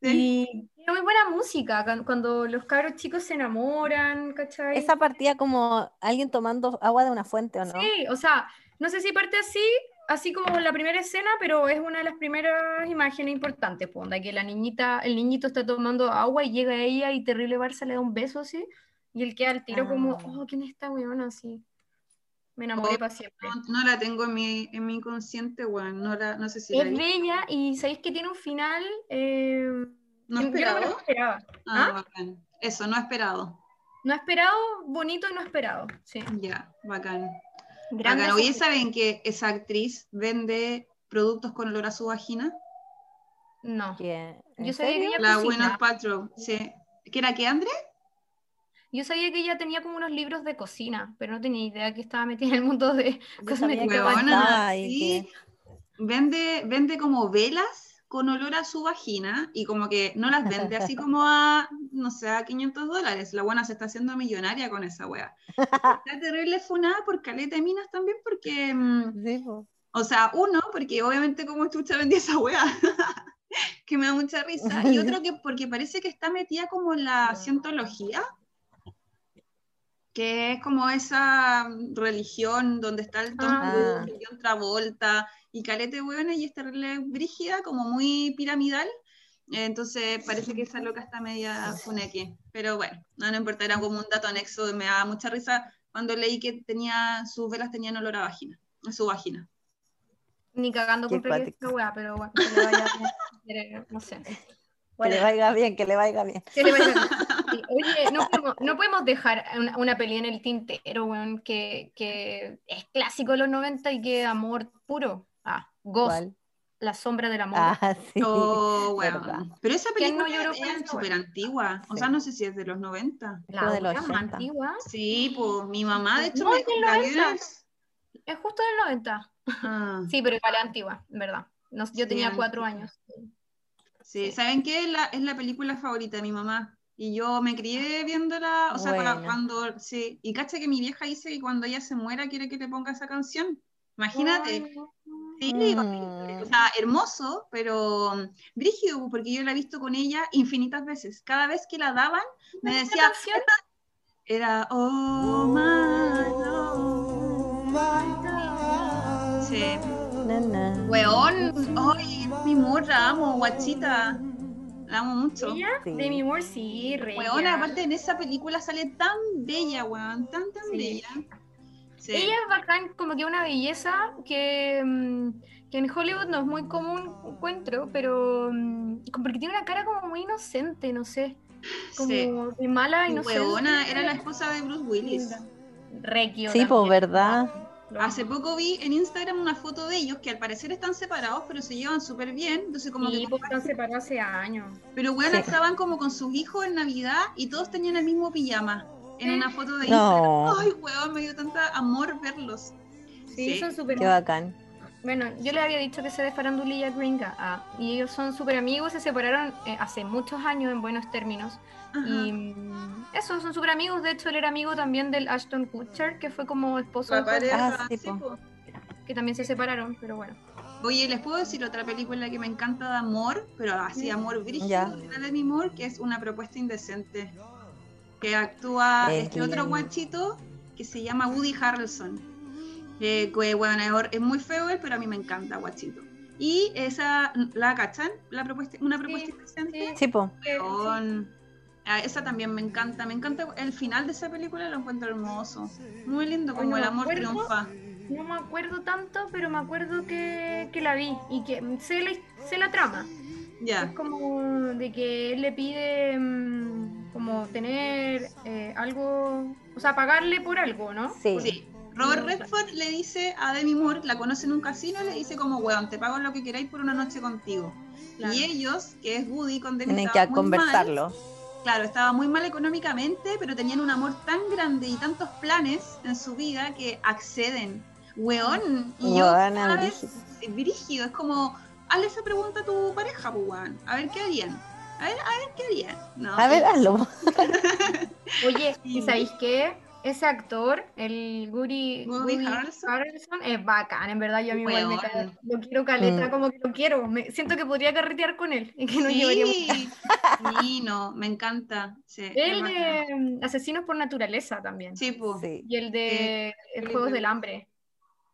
Y muy buena música cuan- cuando los cabros chicos se enamoran, ¿cachai? Esa partía como alguien tomando agua de una fuente, ¿o no? Sí, o sea, no sé si parte así, así como la primera escena, pero es una de las primeras imágenes importantes, pues, onda, que la niñita, el niñito está tomando agua y llega ella y terrible Barça le da un beso así, y él queda al tiro como, Ah. oh, ¿quién es esta weona? Así. Me enamoré Oh, para siempre. No, no la tengo en mi, en mi inconsciente, weón. No, la, no sé si la Es vi. bella y sabéis que tiene un final. eh, ¿No yo- yo no me lo esperado? esperaba. Ah, ¿Ah? bacán. Eso, no esperado. No esperado, bonito y no esperado. Sí. Ya, bacán. Grande Bacán. Oye, ¿saben que esa actriz vende productos con olor a su vagina? No. ¿Qué? ¿En Yo sabía que ella La. Gwyneth Paltrow, sí. ¿Qué era qué, André? Yo sabía que ella tenía como unos libros de cocina, pero no tenía idea que estaba metida en el mundo de cosmética. Vende, vende como velas con olor a su vagina y como que no las vende así como a, no sé, a 500 dólares. La buena se está haciendo millonaria con esa wea. Está terrible funada por caleta de minas también porque, mm, Sí, po. o sea, uno, porque obviamente como chucha vendía esa wea, que me da mucha risa, y otro que porque parece que está metida como en la cientología, que es como esa religión donde está el Tom Ah. John Travolta y calete buena y es terrible brígida, como muy piramidal. Entonces parece que esa loca está media funeque. Pero bueno, no, no importa, era como un dato anexo, me da mucha risa cuando leí que tenía, sus velas tenían olor a vagina, a su vagina. Ni cagando cuático. esta weá, pero bueno, que le vaya bien, no sé. Que le Bueno, vaya bien, que le vaya bien. que le vaya bien. Sí, Oye, no podemos, no podemos dejar una, una pelea en el tintero, weón, que, que es clásico de los 90 y que amor puro. Ghost, ¿Cuál? La sombra del amor. Ah, sí. Oh, bueno. Pero esa ¿Quién no película lloró con es súper antigua. O sea, no sé si es de los 90. La de los otra más 80. antigua. Sí, pues mi mamá, de hecho, No, me es del la 90. vio- Es justo del 90. Ah, Sí, pero igual es antigua, en verdad. No, yo Sí, tenía cuatro antigua. años. sí, ¿saben qué? Es la, es la película favorita de mi mamá. Y yo me crié viéndola, o sea, cuando, sí, y cacha que mi vieja dice que cuando ella se muera quiere que le ponga esa canción. Imagínate. Sí, Mm. o sea, hermoso, pero mm, brígido, porque yo la he visto con ella infinitas veces. Cada vez que la daban, me ¿Esa decía, era, oh, my love". Sí. Na, na. Weón, ay, mi morra, amo, guachita. La amo mucho. ¿Ella? Sí. Demi Moore, sí, re. Weona, aparte en esa película sale tan bella, weón, tan, tan Sí. bella. Sí. Ella es bacán, como que una belleza que, mm, que en Hollywood no es muy común encuentro, pero mm, como porque tiene una cara como muy inocente, no sé. Como Sí. de mala Y inocente. weona, era la esposa de Bruce Willis. Requio Sí, pues. ¿verdad? Hace poco vi en Instagram una foto de ellos que al parecer están separados, pero se llevan súper bien. Entonces, como Sí, que pues están separados hace años. Pero bueno, Sí. estaban como con sus hijos en Navidad y todos tenían el mismo pijama en una foto de No. Instagram. Ay, weón, me dio tanta amor verlos. Sí, Sí. son súper. Qué bacán. Bueno, yo les había dicho que se de farandulilla gringa. ah, y ellos son súper amigos, se separaron eh, hace muchos años en buenos términos. Ajá. Y mm, eso, son súper amigos. De hecho, él era amigo también del Ashton Kutcher, que fue como esposo de Ah, sí, que también se separaron, pero bueno. Oye, les puedo decir otra película que me encanta de amor, pero así amor brígido, Ya. de Demi Moore, que es Una propuesta indecente. Que actúa Es este otro guachito que se llama Woody Harrelson. Eh, que, bueno, es, muy feo él, pero a mí me encanta, guachito. Y esa, ¿la cachan? La propuesta, una propuesta Sí, indecente. sí. Sí, po. Eh. Ah, esa también me encanta, me encanta el final de esa película, lo encuentro hermoso. Muy lindo, como el amor acuerdo. triunfa. No me acuerdo tanto, pero me acuerdo que, que la vi y que sé la, sé la trama. Ya. Es como de que él le pide mm, como tener eh, algo, o sea, pagarle por algo, ¿no? Sí. Sí. Robert Redford le dice a Demi Moore, la conoce en un casino, le dice como, weón, te pago lo que queráis por una noche contigo. Claro. Y ellos, que es Woody con Demi, Tienen estaba que muy mal, conversarlo. claro, estaba muy mal económicamente, pero tenían un amor tan grande y tantos planes en su vida que acceden. Weón. Y yo Weona, cada vez- brígido. es brígido, es como, hazle esa pregunta a tu pareja, pues, weón. A ver qué harían. A ver, a ver qué harían. No, A ver, hazlo. Oye. ¿y sabéis qué? Ese actor, el Woody, Woody Woody Harrelson. Harrelson, es bacán, en verdad yo a mí igual me cae- lo quiero caleta, Mm. como que lo quiero, me, siento que podría carretear con él y que no. Sí, sí, no, me encanta. Sí, El de mm, Asesinos por Naturaleza también. Sí, pues. Sí. Y el de el Juegos del. Hambre.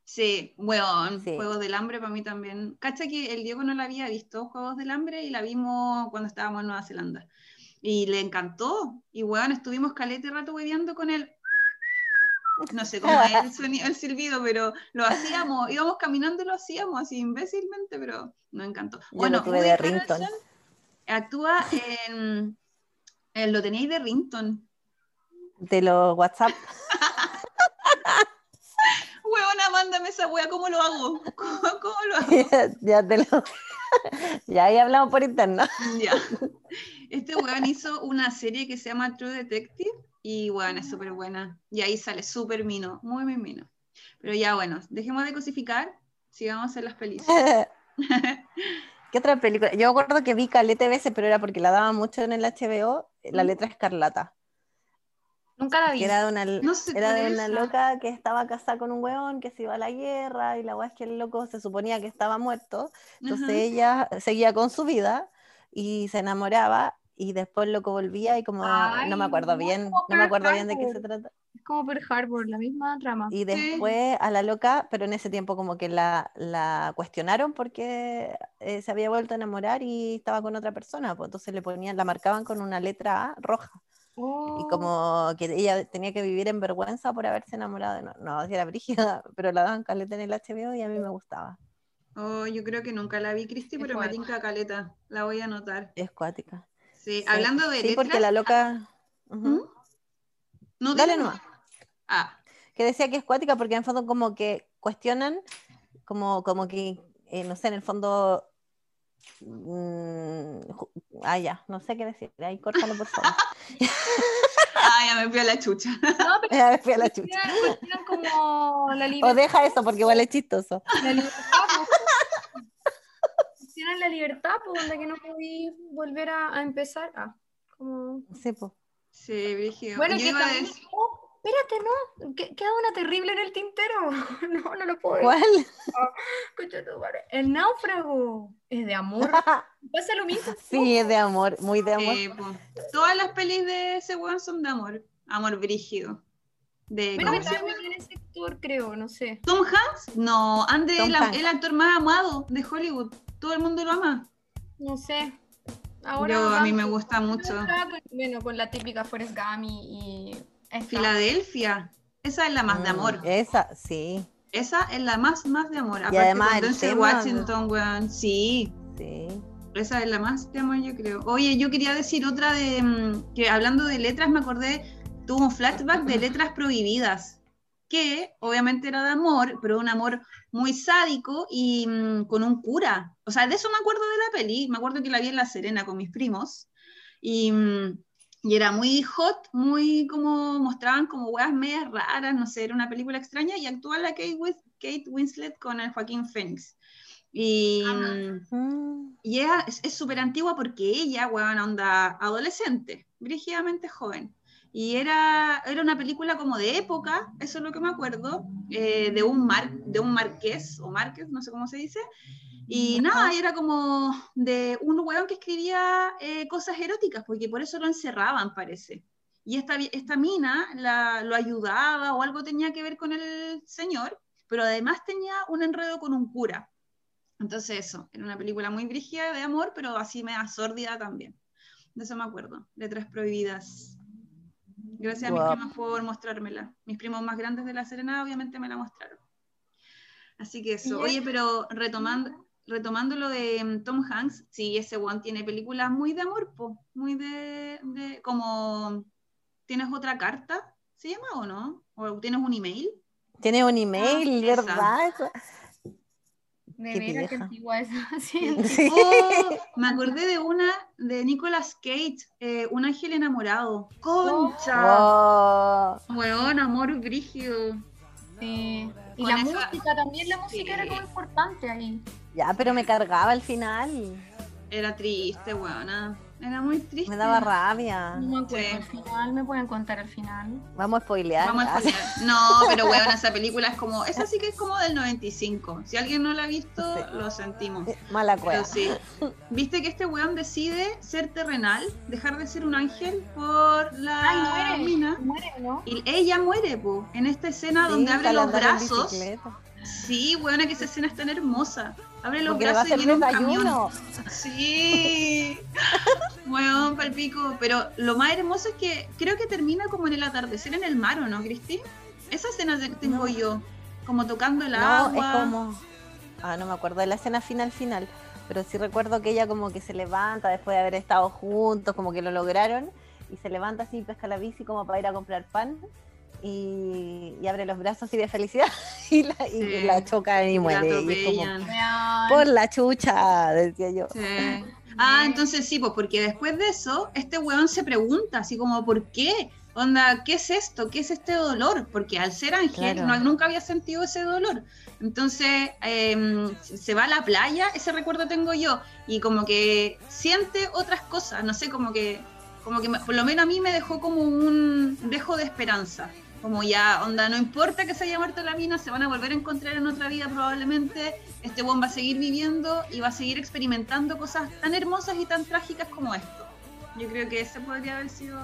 Sí, weón, Sí. Juegos del Hambre para mí también. Cacha que el Diego no la había visto, Juegos del Hambre, y la vimos cuando estábamos en Nueva Zelanda. Y le encantó. Y weón, estuvimos calete rato hueveando con él. No sé cómo es el, sonido, el silbido, pero lo hacíamos, íbamos caminando y lo hacíamos así imbécilmente, pero nos encantó. Yo lo tuve Woody de Actúa en, en- Lo tenéis de Rington. De los WhatsApp. Mándame esa wea, ¿cómo lo hago? ¿Cómo, cómo lo hago? ya te lo. ya ahí hablamos por interno. Ya. Este weón hizo una serie que se llama True Detective y weón es súper buena. Y ahí sale súper mino, muy, muy mino. Pero ya bueno, dejemos de cosificar, sigamos en las películas. ¿Qué otra película? Yo me acuerdo que vi Calete veces, pero era porque la daban mucho en el HBO, La ¿Mm? letra escarlata. Nunca la vi. Era de una, No sé era de una loca que estaba casada con un weón que se iba a la guerra y la weá es que el loco se suponía que estaba muerto. Entonces Ajá. ella seguía con su vida y se enamoraba y después el loco volvía y como Ay, no me acuerdo bien, no me acuerdo bien de qué se trata. Es como Pearl Harbor, la misma trama. Y después a la loca, pero en ese tiempo como que la, la cuestionaron porque eh, se había vuelto a enamorar y estaba con otra persona, pues entonces le ponían, la marcaban con una letra A roja. Y Oh, como que ella tenía que vivir en vergüenza por haberse enamorado de no, no, si era brígida, pero la daban caleta en el HBO y a mí me gustaba. Oh, yo creo que nunca la vi, Cristi, pero me tinca caleta. La voy a anotar. Es cuática. Sí, Sí, hablando de Sí, letras. porque la loca... Ujú. ¿Mm? No, Dale nomás. Ah, Que decía que es cuática porque en el fondo como que cuestionan, como, como que, eh, no sé, en el fondo... mm, ah, ya, no sé qué decir. Ahí córtalo, por favor. ah, ya me fui a la chucha. no, pero Ya me fui a la chucha. como la O deja eso porque igual es chistoso. La libertad, po. Tienen la libertad, pues, donde que no podí volver a, a empezar. Ah, como... Sí, pues. Sí. Bueno, yo que iba a también- decir. Oh, espérate, no, que- queda una terrible en el tintero. No, no lo puedo decir. ¿Cuál? Madre. El náufrago es de amor. Pasa lo mismo. Sí, es de amor, muy de amor. eh, po, todas las pelis de ese weón son de amor. Amor brígido. De, Pero ¿cómo me se llama? en ese sector, creo, no sé. ¿Tom Hanks? No, Andy Tom el, actor más amado de Hollywood. Todo el mundo lo ama. No sé. Ahora Yo, a mí me gusta mucho. Bueno, con la típica Forrest Gump y. y esta. Filadelfia. Esa es la más de Mm, amor. Esa, sí, Esa es la más, más de amor. Aparte además tema, Washington, weón. Sí, sí. esa es la más de amor, yo creo. Oye, yo quería decir otra de. mm, que hablando de letras, me acordé. Tuvo un flashback de letras prohibidas. Que obviamente era de amor, pero un amor muy sádico y mm, con un cura. O sea, de eso me acuerdo de la peli. Me acuerdo que la vi en La Serena con mis primos. Y. mm, y era muy hot, muy como mostraban como weas medias raras, no sé, era una película extraña y actúa la Kate, Wis- Kate Winslet con el Joaquín Phoenix. Y, Mm, y ella es súper antigua porque ella, weón, onda adolescente, brígidamente joven. Y era, era una película como de época, eso es lo que me acuerdo, eh, de, un mar, de un marqués, o marqués, no sé cómo se dice. Y nada, era como de un weón que escribía eh, cosas eróticas, porque por eso lo encerraban, parece. Y esta, esta mina la, lo ayudaba o algo tenía que ver con el señor, pero además tenía un enredo con un cura. Entonces eso, era una película muy brígida de amor, pero así me da sórdida también. De eso me acuerdo. Letras prohibidas. Gracias a mis primos por mostrármela. Mis primos más grandes de La Serena obviamente me la mostraron. Así que eso. Oye, pero retomando, retomando lo de mm, Tom Hanks, sí, ese one tiene películas muy de amor, po, muy de, de- como ¿Tienes otra carta? ¿Se llama o no? ¿O tienes un email? Tiene un email, esa. ¿verdad? De Qué veras que antigua esa. Sí. Sí. Oh, me acordé de una de Nicolas Cage, eh, Un ángel enamorado. ¡Concha! Wow. Weón, amor brígido. Sí. Y Con la esa- música también, la música Sí. era como importante ahí. Ya, pero me cargaba al final. Era triste, weona. Era muy triste. Me daba rabia. No me acuerdo Sí. al final, me pueden contar al final. Vamos a spoilear. Vamos a spoilear. No, pero weón, esa película es como. Esa sí que es como del 95. Si alguien no la ha visto, Sí. lo sentimos. Mala Pero cueva. sí. ¿Viste que este weón decide ser terrenal, dejar de ser un ángel por la Ay, muere. mina? Muere, ¿no? Y ella muere, po, en esta escena Sí, donde abre los brazos. Sí, weona, que esa escena es tan hermosa. Abre los Porque le va a brazos y viene un camión. Sí. Weón, palpico. Pero lo más hermoso es que creo que termina como en el atardecer en el mar, ¿o no, Cristi? Esa escena tengo No. yo. Como tocando el No, agua. es como. Ah, no me acuerdo de la escena final final. Pero sí recuerdo que ella como que se levanta después de haber estado juntos, como que lo lograron. Y se levanta así, pesca la bici como para ir a comprar pan. Y, y abre los brazos así de felicidad. Y la, y la chocan y La muere. Y es como, atropellan. Weón. por la chucha, decía yo. Sí. Ah, entonces sí, pues porque después de eso, este weón se pregunta, así como, ¿por qué? Onda, ¿qué es esto? ¿Qué es este dolor? Porque al ser ángel Claro. no, nunca había sentido ese dolor. Entonces em, se va a la playa, ese recuerdo tengo yo, y como que siente otras cosas, no sé, como que, como que me- por lo menos a mí me dejó como un dejo de esperanza. Como ya, onda, no importa que se haya muerto la mina, se van a volver a encontrar en otra vida probablemente. Este buen va a seguir viviendo y va a seguir experimentando cosas tan hermosas y tan trágicas como esto. Yo creo que esa podría haber sido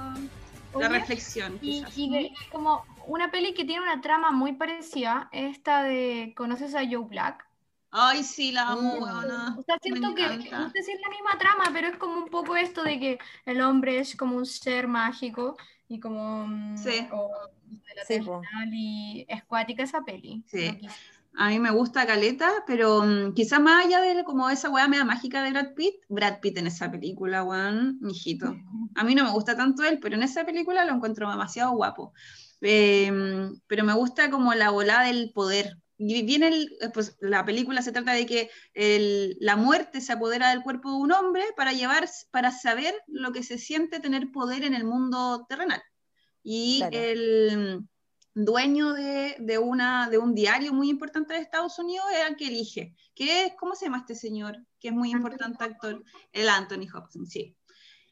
la reflexión. Y, quizás. y de- como una peli que tiene una trama muy parecida, esta de ¿Conoces a Joe Black? Ay, sí, la amo, weona. O sea, siento que, no sé si es la misma trama, pero es como un poco esto de que el hombre es como un ser mágico y como... mm, Sí. o la Sí, po. terrenal y es cuática esa peli. Sí. A mí me gusta Caleta, pero mm, quizás más allá de como esa weá media mágica de Brad Pitt, Brad Pitt en esa película, weón, mijito. A mí no me gusta tanto él, pero en esa película lo encuentro demasiado guapo. Eh, pero me gusta como la volada del poder. Y viene el, eh, pues la película se trata de que el- la muerte se apodera del cuerpo de un hombre para llevar, para saber lo que se siente tener poder en el mundo terrenal. Y Claro. el dueño de, de una, de un diario muy importante de Estados Unidos es el que elige. Que es, ¿Cómo se llama este señor? Que es muy Anthony importante actor. El Anthony Hopkins, sí.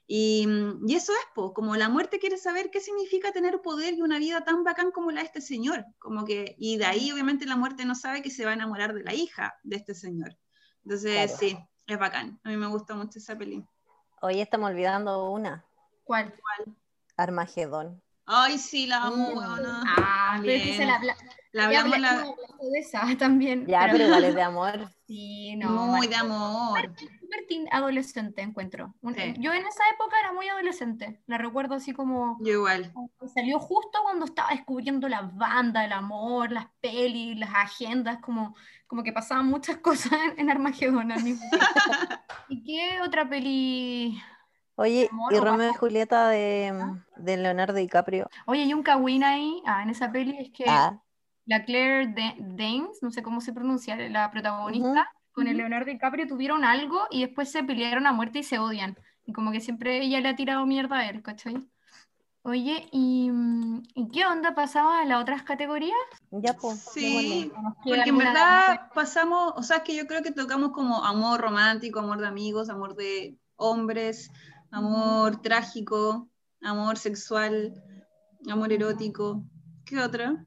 Y, y eso es, po, como la muerte quiere saber qué significa tener poder y una vida tan bacán como la de este señor. Como que, y de ahí obviamente la muerte no sabe que se va a enamorar de la hija de este señor. Entonces, Claro. sí, es bacán. A mí me gusta mucho esa peli. Hoy estamos olvidando una. ¿Cuál? Armagedón. Ay, sí, la amo, Mm. weona. Ah, pero es que Bien. se la, la, La hablamos la- de esa también. Ya, pero igual es de amor. Sí, no. muy bueno. de amor. súper teen- adolescente encuentro. Un- Sí. Yo en esa época era muy adolescente. La recuerdo así como Yo igual. salió justo cuando estaba descubriendo las bandas, el amor, las pelis, las agendas, como, como que pasaban muchas cosas en, en Armagedón. ¿Y qué otra peli? Oye, Amor y Romeo y. Julieta de, de Leonardo DiCaprio. Oye, hay un cagüín ahí ah, en esa peli, es que Ah, la Claire Da- Danes, no sé cómo se pronuncia, la protagonista, con el. Leonardo DiCaprio tuvieron algo y después se pelearon a muerte y se odian. Y como que siempre ella le ha tirado mierda a él, ¿cachai? Oye, ¿y, mm, ¿y qué onda pasaba en las otras categorías? ya pues. Sí, ¿O nos queda porque en verdad pasamos, o sea, es que yo creo que tocamos como amor romántico, amor de amigos, amor de hombres, amor trágico, amor sexual, amor erótico. ¿Qué otra?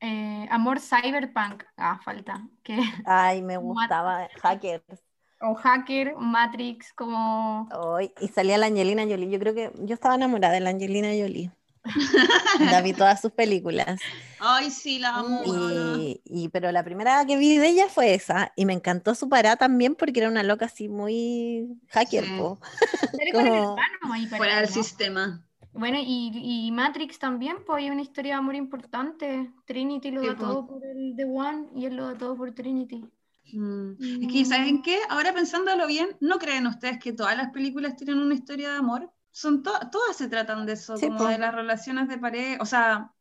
Eh, amor cyberpunk, ah, falta. Que, Ay, me gustaba Hackers. o hacker, Matrix, como... Ay, y salía la Angelina Jolie. Yo creo que yo estaba enamorada de la Angelina Jolie. La vi todas sus películas. Ay, sí, la amo. Y, y- pero la primera que vi de ella fue esa. Y me encantó su parada también porque era una loca así muy hacker. Sí. po. Como- ahí Fuera del sistema. Bueno, y, y Matrix también, pues hay una historia de amor importante. Trinity lo Sí, da todo por el The One y él lo da todo por Trinity. Mm. Es que, ¿saben qué? Ahora pensándolo bien, ¿no creen ustedes que todas las películas tienen una historia de amor? Son to- todas se tratan de eso, Sí, como de las relaciones de pareja, o sea,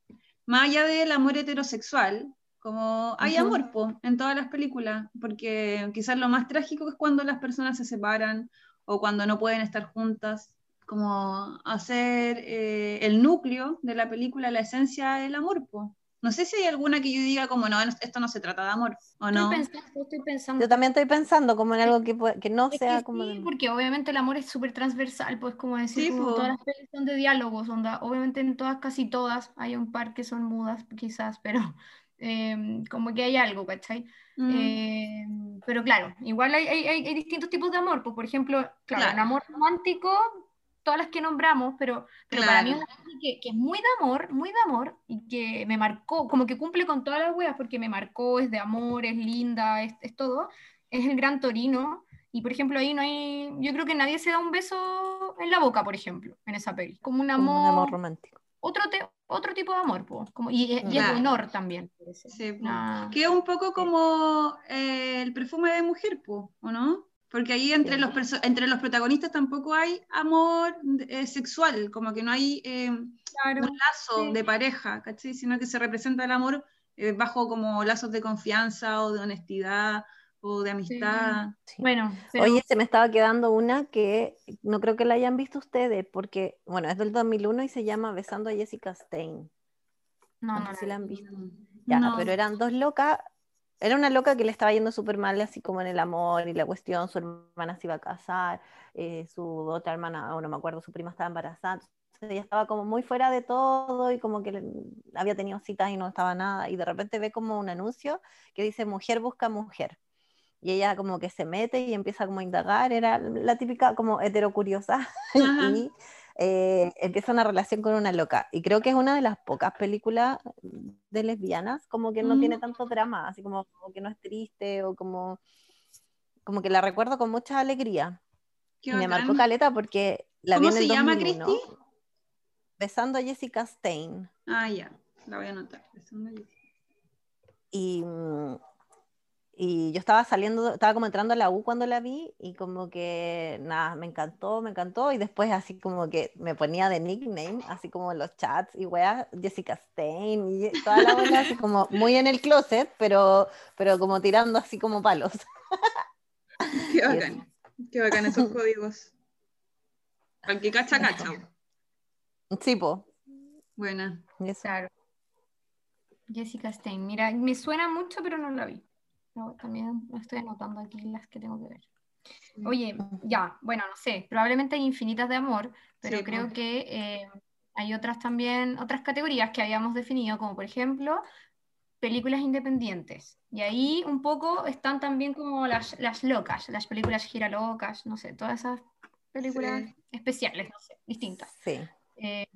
más allá del amor heterosexual, como hay amor po, en todas las películas, porque quizás lo más trágico es cuando las personas se separan o cuando no pueden estar juntas, como hacer eh, el núcleo de la película, la esencia del amor, po. No sé si hay alguna que yo diga como, no, esto no se trata de amor, ¿o no? Estoy pensando, estoy pensando. Yo también estoy pensando como en algo que, que no Es sea que como... sí, de- porque obviamente el amor es súper transversal, pues como decir, Sí, como todas las pelis son de diálogos, onda, obviamente en todas, casi todas, hay un par que son mudas, quizás, pero em, como que hay algo, ¿cachai? Mm, Em, pero claro, igual hay, hay- hay- distintos tipos de amor, pues por ejemplo, claro, Claro. amor romántico, todas las que nombramos, pero, pero para mí Claro. una peli que, que es muy de amor, muy de amor, y que me marcó, como que cumple con todas las weas, porque me marcó, es de amor, es linda, es, es todo, es el Gran Torino, y por ejemplo ahí no hay, yo creo que nadie se da un beso en la boca, por ejemplo, en esa peli, como un como un amor amor, romántico. otro, te- otro tipo de amor, po, como, y, y es Claro. de honor también. sí. Una- Que es un poco como eh, el perfume de mujer, po, ¿o no? Porque ahí entre, los, entre los protagonistas tampoco hay amor eh, sexual, como que no hay eh, Claro. un lazo sí. de pareja, ¿cachai? Sino que se representa el amor eh, bajo como lazos de confianza o de honestidad o de amistad. Sí. Bueno, pero Oye, se me estaba quedando una que no creo que la hayan visto ustedes, porque, bueno, es del 2001 y se llama Besando a Jessica Stein. no, No, no, sé no. si la han visto. Mm. Ya, No. pero eran dos locas. Era una loca que le estaba yendo súper mal, así como en el amor y la cuestión. Su hermana se iba a casar, eh, su otra hermana, o no me acuerdo, su prima estaba embarazada. Ella estaba como muy fuera de todo y como que había tenido citas y no estaba nada. Y de repente ve como un anuncio que dice mujer busca mujer. Y ella como que se mete y empieza como a indagar. Era la típica como heterocuriosa. Y eh, empieza una relación con una loca. Y creo que es una de las pocas películas de lesbianas como que no Mm. tiene tanto drama, así como, como que no es triste o como, como que la recuerdo con mucha alegría. Y me marcó caleta porque la vi ¿Cómo en el se llama, 2001, Cristi? Besando a Jessica Stein. Ah, ya, la voy a anotar. Y, mm, y yo estaba saliendo, estaba como entrando a la U cuando la vi y como que nada, me encantó, me encantó y después así como que me ponía de nickname, así como en los chats y weá, Jessica Stein y toda la bola así como muy en el closet, pero, pero como tirando así como palos. Qué bacán. Qué bacán esos códigos. Al que cacha, cacha. Sí, po. Buena. Claro. Jessica Stein. Mira, me suena mucho, pero no la vi. No, también estoy anotando aquí las que tengo que ver. Oye, ya, bueno, no sé, probablemente hay infinitas de amor, pero Sí, creo que eh, hay otras también, otras categorías que habíamos definido, como por ejemplo películas independientes. Y ahí un poco están también como las, las locas, las películas giralocas, no sé, todas esas películas Sí. especiales, no sé, distintas. Sí. Eh,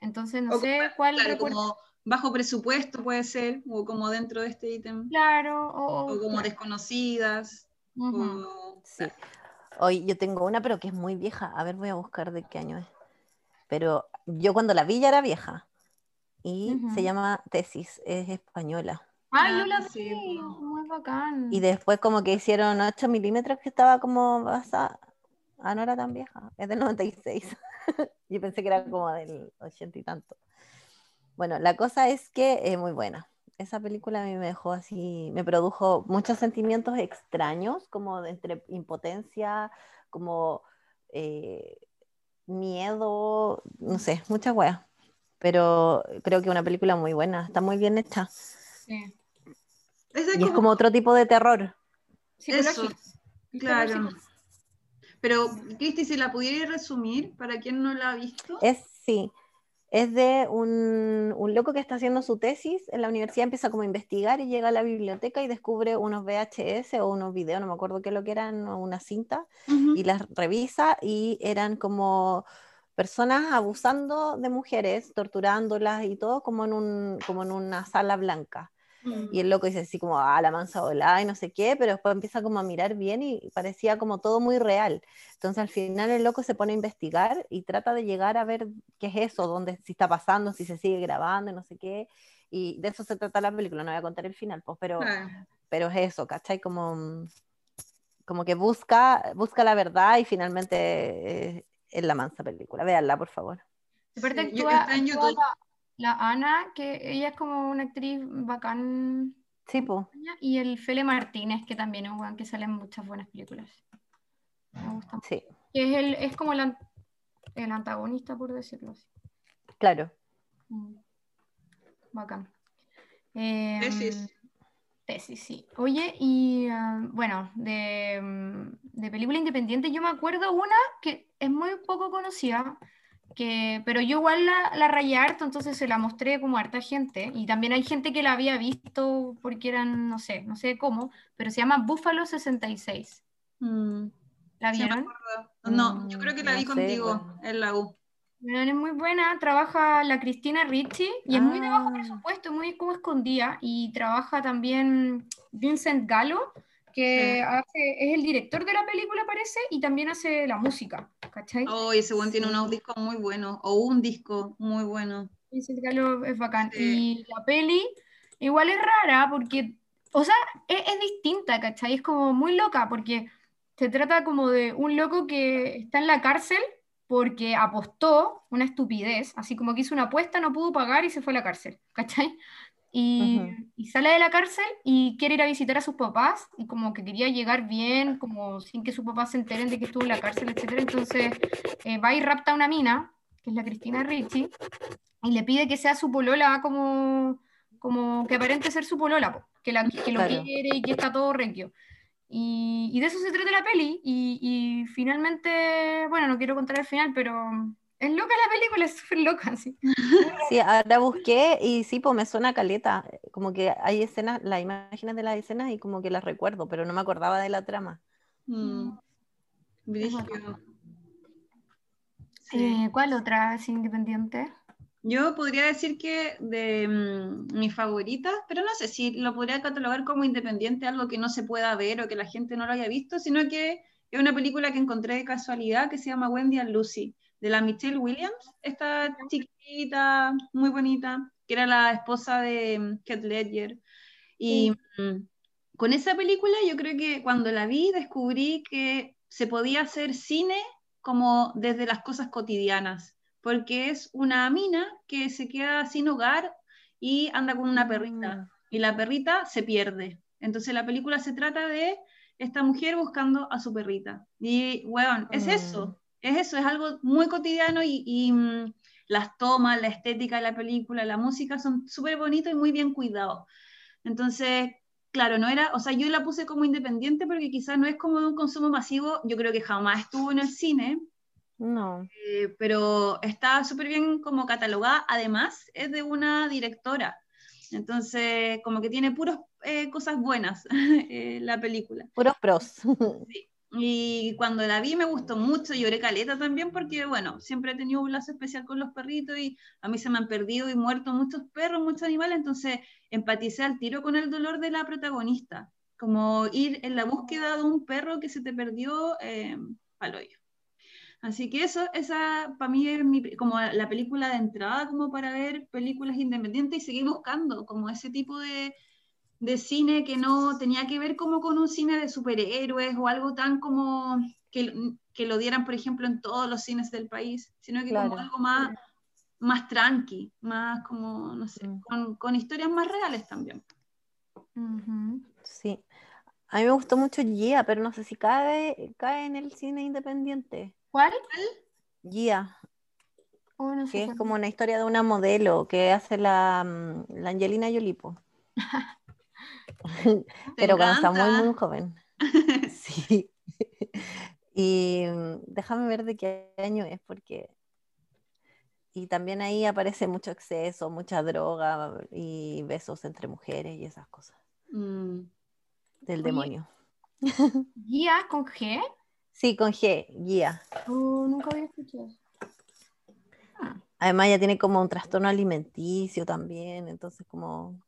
entonces, no O sé cuál Claro, como bajo presupuesto puede ser, o como dentro de este ítem, Claro, o, o como claro. desconocidas, Ujú. o... Sí. Hoy yo tengo una, pero que es muy vieja. A ver, voy a buscar de qué año es. Pero yo cuando la vi ya era vieja. Y Ujú. se llama Tesis, es española. Ay, yo Ah, la sí, vi, muy bacán. Y después como que hicieron 8 milímetros que estaba como basada. Ah, no era tan vieja, es del 96. Yo pensé que era como del 80 y tanto. Bueno, la cosa es que es muy buena. Esa película a mí me dejó así, me produjo muchos sentimientos extraños, como de entre impotencia, como eh, miedo, no sé, muchas weas. Pero creo que una película muy buena, está muy bien hecha. Sí. Es Y es como, otro tipo de terror. Claro. Pero, Cristi, si la pudiera resumir, para quien no la ha visto. Es, sí, es de un, un loco que está haciendo su tesis en la universidad, empieza como a investigar y llega a la biblioteca y descubre unos VHS o unos videos, no me acuerdo qué lo que eran, o una cinta, y las revisa y eran como personas abusando de mujeres, torturándolas y todo como en, un, como en una sala blanca. Mm. Y el loco dice así como, ah, la mansa volada y no sé qué, pero después empieza como a mirar bien y parecía como todo muy real. Entonces al final el loco se pone a investigar y trata de llegar a ver qué es eso, dónde, si está pasando, si se sigue grabando y no sé qué. Y de eso se trata la película, no voy a contar el final, pues, pero, pero es eso, ¿cachai? Como, como que busca, busca la verdad y finalmente eh, es la mansa película. Véanla, por favor. Sí, yo- actúa, está en actúa YouTube. la, la Ana, que ella es como una actriz bacán. Sí. Y el Fele Martínez, que también es un weón que sale en muchas buenas películas. Me gusta. Sí, Que es, el, es como el, el antagonista, por decirlo así. claro. Mm. Bacán. Em, Tesis. tesis, sí. Oye, y ah, bueno, de, mm, de película independiente yo me acuerdo una que es muy poco conocida, que, pero yo igual la, la rayé harto, entonces se la mostré como a harta gente, y también hay gente que la había visto porque eran, no sé, no sé cómo, pero se llama Búfalo 66. Mm, ¿La sí, vieron? acuerdo. No, yo creo que la Mm, vi sé, contigo bueno. en la U. Bueno, es muy buena, trabaja la Cristina Ricci y es muy de bajo Ah. presupuesto, muy como escondida y trabaja también Vincent Gallo, que hace, es el director de la película parece y también hace la música, ¿cachai? Oh, y ese buen tiene unos discos muy buenos, o un disco muy bueno. Vincent Gallo es bacán. Sí. Y la peli igual es rara porque, o sea, es, es distinta, ¿cachai? Es como muy loca porque se trata como de un loco que está en la cárcel porque apostó una estupidez, así como que hizo una apuesta, no pudo pagar y se fue a la cárcel, ¿cachai? Y, Ujú. y sale de la cárcel y quiere ir a visitar a sus papás y como que quería llegar bien, como sin que sus papás se enteren de que estuvo en la cárcel, etcétera. Entonces eh, va y rapta a una mina, que es la Cristina Ricci, y le pide que sea su polola como, como que aparente ser su polola, po, que, la, que lo Claro. quiere y que está todo requio. Y, y de eso se trata la peli. Y, y finalmente, bueno, no quiero contar el final, pero es loca la película, es súper loca, sí. Sí, ahora busqué y sí, pues me suena caleta. Como que hay escenas, las imágenes de las escenas y como que las recuerdo, pero no me acordaba de la trama. Mm. Sí. Eh, ¿Cuál otra es independiente? Yo podría decir que de mm, mis favoritas, pero no sé si lo podría catalogar como independiente, algo que no se pueda ver o que la gente no lo haya visto, sino que es una película que encontré de casualidad que se llama Wendy and Lucy, de la Michelle Williams, esta chiquita, muy bonita, que era la esposa de mm, Heath Ledger. Y mm, con esa película yo creo que cuando la vi descubrí que se podía hacer cine como desde las cosas cotidianas porque es una mina que se queda sin hogar y anda con una perrita, Mm. y la perrita se pierde. Entonces la película se trata de esta mujer buscando a su perrita. Y, bueno, es Mm. eso, es eso, es algo muy cotidiano y, y, mm, las tomas, la estética de la película, la música son súper bonitos y muy bien cuidados. Entonces, claro, no era, o sea, yo la puse como independiente porque quizás no es como un consumo masivo, yo creo que jamás estuvo en el cine, No. eh, pero está súper bien como catalogada. Además, es de una directora. Entonces, como que tiene puras cosas buenas eh, la película. Puros pros. Y cuando la vi me gustó mucho, lloré caleta también porque, bueno, siempre he tenido un lazo especial con los perritos y a mí se me han perdido y muerto muchos perros, muchos animales, entonces empaticé al tiro con el dolor de la protagonista, como ir en la búsqueda de un perro que se te perdió eh, al hoyo. Así que eso, esa para mí es mi, como la película de entrada, como para ver películas independientes y seguir buscando como ese tipo de, de cine que no tenía que ver como con un cine de superhéroes o algo tan como que, que lo dieran, por ejemplo, en todos los cines del país, sino que Claro. como algo más, más tranqui, más como, no sé, Mm. con, con historias más reales también. Sí. A mí me gustó mucho Gia, pero no sé si cae, cae en el cine independiente. ¿Cuál? Gia, Oh, no sé que es como una historia de una modelo que hace la, mm, la Angelina Jolie, pero cuando está muy, muy joven. Sí. Y mm, déjame ver de qué año es, porque. Y también ahí aparece mucho exceso, mucha droga y besos entre mujeres y esas cosas Mm. del demonio. ¿Guía con G? Sí, con G, guía. Oh, nunca había escuchado eso. Además, ella tiene como un trastorno alimenticio también, entonces como.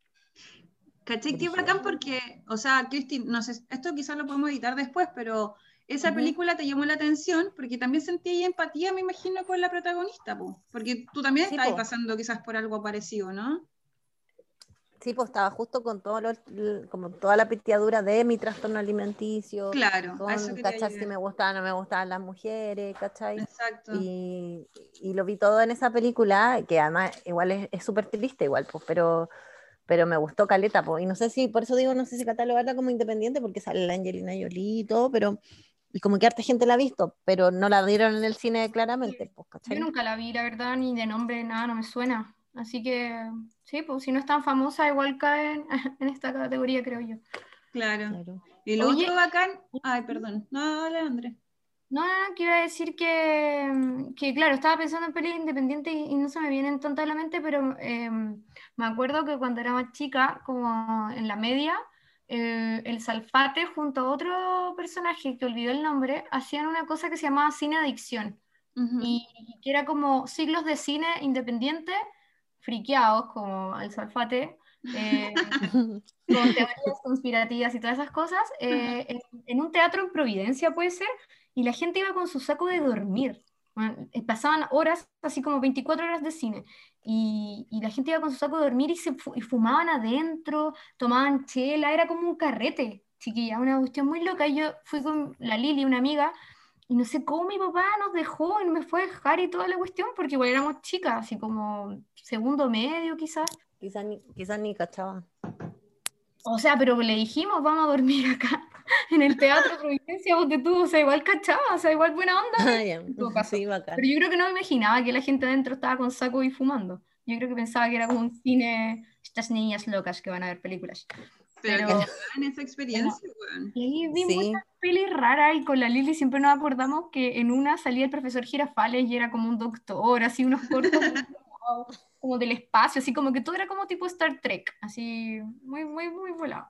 ¿Cachai? Qué Brígido. bacán porque, o sea, Cristi, no sé, esto quizás lo podemos editar después, pero esa Ujú. película te llamó la atención porque también sentí ahí empatía, me imagino, con la protagonista, po. porque tú también Sí, estás po. pasando quizás por algo parecido, ¿no? Sí, pues estaba justo con todo lo, como toda la piteadura de mi trastorno alimenticio, Claro, con eso cachar si me gustaban o no me gustaban las mujeres, ¿cachai? Exacto. Y, y lo vi todo en esa película, que además igual es es súper triste igual, pues, pero, pero me gustó Caleta, pues, y no sé si, por eso digo, no sé si catalogarla como independiente, porque sale la Angelina Jolie y todo, pero, y como que harta gente la ha visto, pero no la dieron en el cine claramente, pues, Yo nunca la vi, la verdad, ni de nombre, nada, no me suena. Así que, sí, pues si no es tan famosa, igual cae en, esta categoría, creo yo. Claro. Y lo otro bacán. Ay, perdón. No, dale, No, no, que iba a decir que, que, claro, estaba pensando en pelis independientes y, no se me vienen tanto a la mente, pero em, me acuerdo que cuando era más chica, como en la media, eh, el Salfate junto a otro personaje que olvidó el nombre, hacían una cosa que se llamaba cine adicción. y, que era como siglos de cine independiente, friqueados, como el Salfate, eh, con teorías conspirativas y todas esas cosas, eh, en, en, un teatro en Providencia puede ser, y la gente iba con su saco de dormir. Eh, pasaban horas, así como 24 horas de cine, y, y la gente iba con su saco de dormir y, se, y fumaban adentro, tomaban chela, era como un carrete, chiquilla, una cuestión muy loca. Y yo fui con la Lili, una amiga, y no sé cómo mi papá nos dejó y me fue a dejar y toda la cuestión, porque igual éramos chicas, así como segundo medio quizás. Quizás ni, quizás ni cachaba. O sea, pero le dijimos, vamos a dormir acá en el Teatro Providencia, donde tú, o sea, igual cachaba, o sea, igual buena onda. Ah, sí, Pero yo creo que no me imaginaba que la gente adentro estaba con saco y fumando. Yo creo que pensaba que era como un cine, estas niñas locas que van a ver películas. Pero, Pero en esa experiencia, Y vi muchas pelis raras y con la Lili siempre nos acordamos que en una salía el profesor Girafales y era como un doctor, así unos cortos como del espacio, así como que todo era como tipo Star Trek, así muy, muy, muy volado.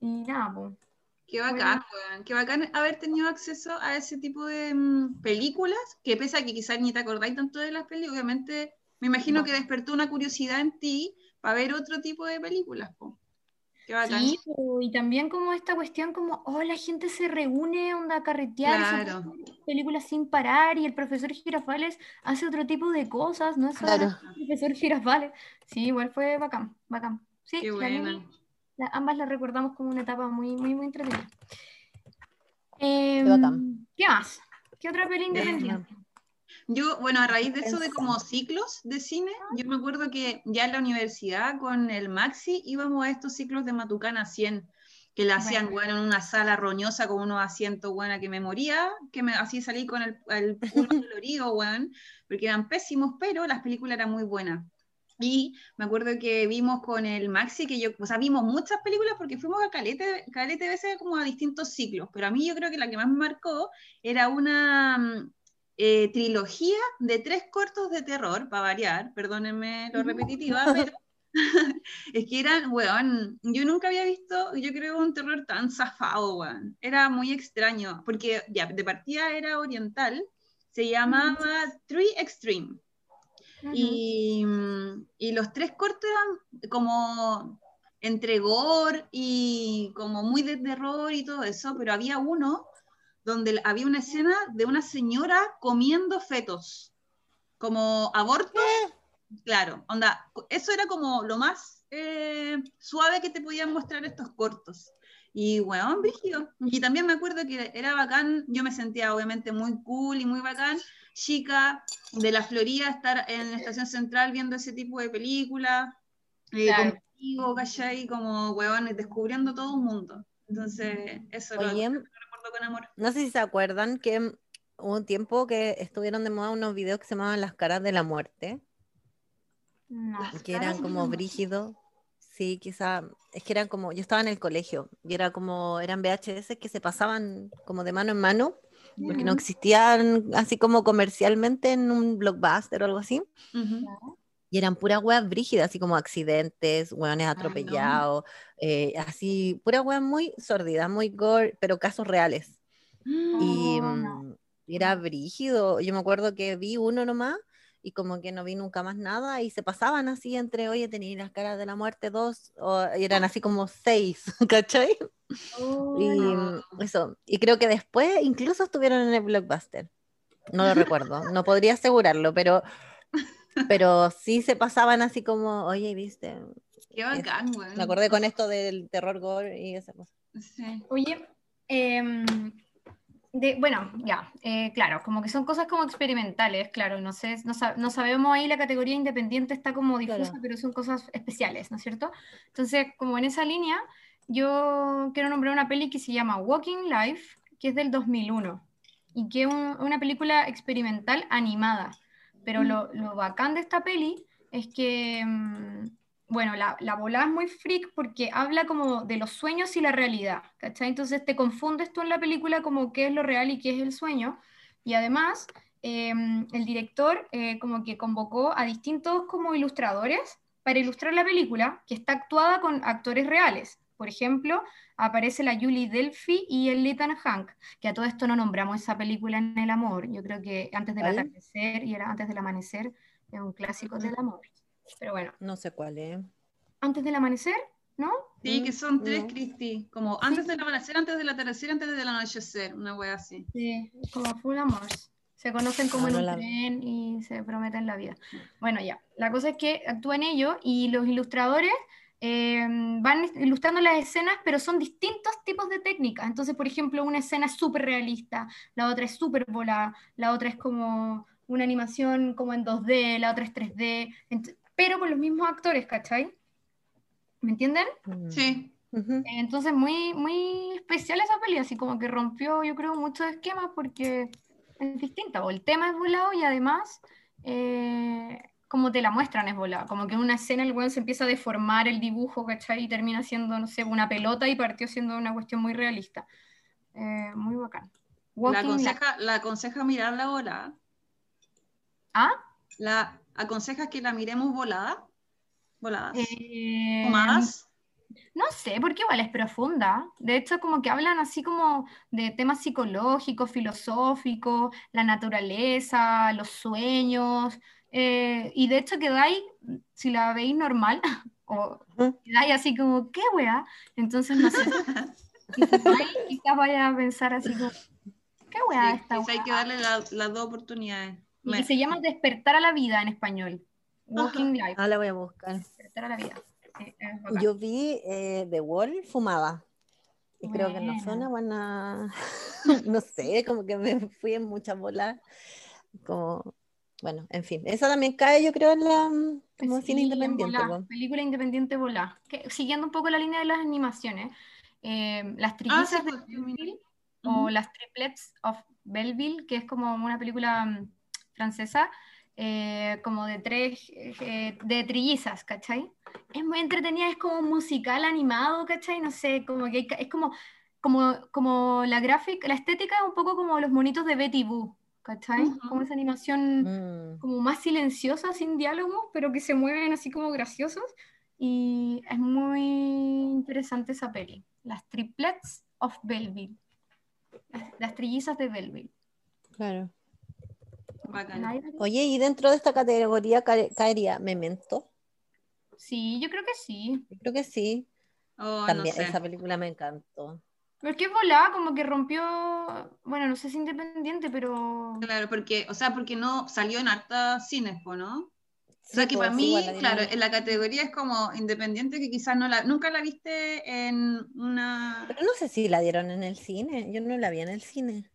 Y nada, pues Qué bacán, Qué bacán haber tenido acceso a ese tipo de mm, películas, que pese a que quizás ni te acordáis tanto de las películas, obviamente me imagino que despertó una curiosidad en ti para ver otro tipo de películas. Qué bacán. Sí, y también como esta cuestión como, oh, la gente se reúne, onda a carretear, claro. películas sin parar, y el profesor Girafales hace otro tipo de cosas, ¿no? claro. el profesor Girafales. Sí, igual fue bacán, bacán. Sí, Qué buena ambas las recordamos como una etapa muy, muy, muy entretenida. Em, ¿Qué más? ¿Qué otra peli independiente? Yo, bueno, a raíz de eso de como ciclos de cine, yo me acuerdo que ya en la universidad con el Maxi íbamos a estos ciclos de Matucana 100, que la hacían, bueno, en una sala roñosa con unos asientos, bueno, que me moría, que me así salí con el, el culo dolorido, bueno, porque eran pésimos, pero las películas eran muy buenas. Y me acuerdo que vimos con el Maxi, que yo, o sea, vimos muchas películas porque fuimos a Calete, Calete veces como a distintos ciclos, pero a mí yo creo que la que más me marcó era una mm, eh, trilogía de tres cortos de terror, para variar, perdónenme lo repetitiva, pero es que eran, weón, yo nunca había visto, yo creo, un terror tan zafado, weón. Era muy extraño, porque ya, de partida era oriental, se llamaba Tree Extreme y, y, los tres cortes eran como entre gore y como muy de terror y todo eso, pero había uno donde había una escena de una señora comiendo fetos, como abortos. Claro, onda, eso era como lo más eh, suave que te podían mostrar estos cortos. Y weón, brígido. Y también me acuerdo que era bacán, yo me sentía obviamente muy cool y muy bacán, chica de la Florida, estar en la estación central viendo ese tipo de películas, eh, claro. contigo, ¿cachai? Como weón, descubriendo todo un mundo. Entonces, eso Oye, lo, lo recuerdo con amor. No sé si se acuerdan que hubo un tiempo que estuvieron de moda unos videos que se llamaban Las caras de la muerte. No, que eran como brígidos. Sí, quizá, es que eran como, yo estaba en el colegio y era como, eran VHS que se pasaban como de mano en mano, porque no existían así como comercialmente en un blockbuster o algo así. Uh -huh. Y eran puras weas brígidas, así como accidentes, weones atropellados, no. eh, así, puras weas muy sordidas, muy gore, pero casos reales. Oh, y, no. y era brígido. Yo me acuerdo que vi uno nomás y como que no vi nunca más nada y se pasaban así entre, oye, tenía las caras de la muerte dos, o, y eran así como seis, ¿cachai? Oh, Y no. eso, y creo que después incluso estuvieron en el blockbuster. No lo recuerdo, no podría asegurarlo, pero, pero sí se pasaban así como, oye, viste. Qué bacán, güey. Me acordé con esto del terror gore y esa cosa. Sí. Oye, em, de, bueno, ya, eh, claro, como que son cosas como experimentales, claro, no sé, no, sa- no sabemos ahí la categoría independiente está como difusa, Claro. pero son cosas especiales, ¿no es cierto? Entonces, como en esa línea, yo quiero nombrar una peli que se llama Walking Life, que es del 2001, y que es un- una película experimental animada, pero lo, lo bacán de esta peli es que, mm, bueno, la, la volada es muy freak porque habla como de los sueños y la realidad, ¿cachai? Entonces te confundes tú en la película como qué es lo real y qué es el sueño. Y además, em, el director eh, como que convocó a distintos como ilustradores para ilustrar la película, que está actuada con actores reales. Por ejemplo, aparece la Julie Delphi y el Ethan Hank, que a todo esto no nombramos esa película en el amor. Yo creo que antes del atardecer y era antes del amanecer, es un clásico del amor. Pero bueno, No sé cuál es. antes del amanecer, ¿no? Sí, que son tres, No. Cristi. Como antes del amanecer, antes del atardecer, antes del anochecer. Una wea así. Sí, como full amor. Se conocen como Ah, en no un la- tren y se prometen la vida. Bueno, ya. La cosa es que actúan ellos y los ilustradores eh, van ilustrando las escenas, pero son distintos tipos de técnicas. Entonces, por ejemplo, una escena es súper realista, la otra es súper volada, la otra es como una animación como en 2D, la otra es 3D, ent- pero con los mismos actores, ¿cachai? ¿Me entienden? Mm. Sí. Entonces, muy, muy especial esa peli, así como que rompió, yo creo, muchos esquemas porque es distinta. O el tema es volado y además, eh, como te la muestran, es volado. Como que en una escena el weón se empieza a deformar el dibujo, ¿cachai? Y termina siendo, no sé, una pelota y partió siendo una cuestión muy realista. Eh, muy bacán. La Walking aconseja, la aconseja mirarla volada. ¿Ah? La aconsejas que la miremos volada. Voladas. Eh, Fumadas. No sé, porque igual es profunda. De hecho, como que hablan así como de temas psicológicos, filosóficos, la naturaleza, los sueños. eh, y de hecho quedáis, si la veis normal, o quedáis así como, ¿qué wea? Entonces, no sé. Quizás vaya a pensar así como, ¿qué wea Sí, esta hay que darle la- las dos oportunidades. Y Me- se llama Despertar a la vida en español. Walking Life, Ah, la voy a buscar. Despertar a la vida. Es bacán. Yo vi eh, The Wall fumada. Y creo que no fue Buena. una buena. no sé, como que me fui en muchas bolas. Como. Bueno, en fin. Esa también cae, yo creo, en la. mm, Como Sí, cine en independiente. volá, película independiente volá. Que, siguiendo un poco la línea de las animaciones, eh, las Ah, trillizas sí, de Belleville, Ujú. o las triplets of Belleville, que es como una película mm, francesa, eh, como de tres, eh, de trillizas, ¿cachai? Es muy entretenida, es como un musical animado, ¿cachai? No sé, como que hay es como, como, como la gráfica, la estética es un poco como los monitos de Betty Boo, ¿cachai? Ujú. Como esa animación Mm. como más silenciosas, sin diálogos, pero que se mueven así como graciosos. Y es muy interesante esa peli. Las triplets of Belleville. Las, las trillizas de Belleville. Claro. Oye, y dentro de esta categoría cae- caería Memento. Sí, yo creo que sí. Yo creo que sí. Oh, También no sé. esa película me encantó. Porque es volada, como que rompió, bueno, no sé si independiente, pero Claro, porque, o sea, porque no salió en harta cines, ¿no? O sea, que para mí, igual claro, en la categoría es como independiente que quizás no la, nunca la viste en una... Pero no sé si la dieron en el cine. Yo no la vi en el cine.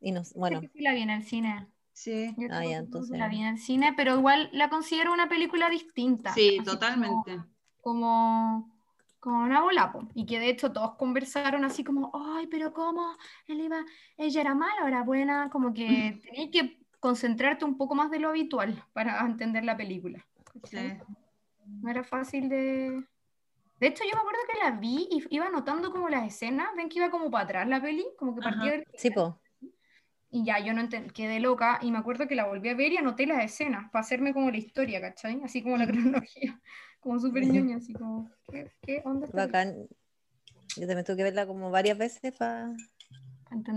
Y no, bueno, sé que sí la vi en el cine. Sí, Yo Ah, ya, entonces- la vi en el cine, pero igual la considero una película distinta. sí, así como- totalmente. como, como una bola, po. y que de hecho todos conversaron así como, ay, pero ¿cómo? Él iba, ella era mala, ahora buena, como que tenías que concentrarte un poco más de lo habitual para entender la película. Sí. No era fácil de... De hecho, yo me acuerdo que la vi y iba anotando como las escenas, ven que iba como para atrás la peli, como que partía del sí, po. Y ya yo no quedé loca y me acuerdo que la volví a ver y anoté las escenas para hacerme como la historia, ¿cachai? Así como la cronología, como súper ñoña, así como, ¿qué, qué onda? Bacán. Yo también tuve que verla como varias veces para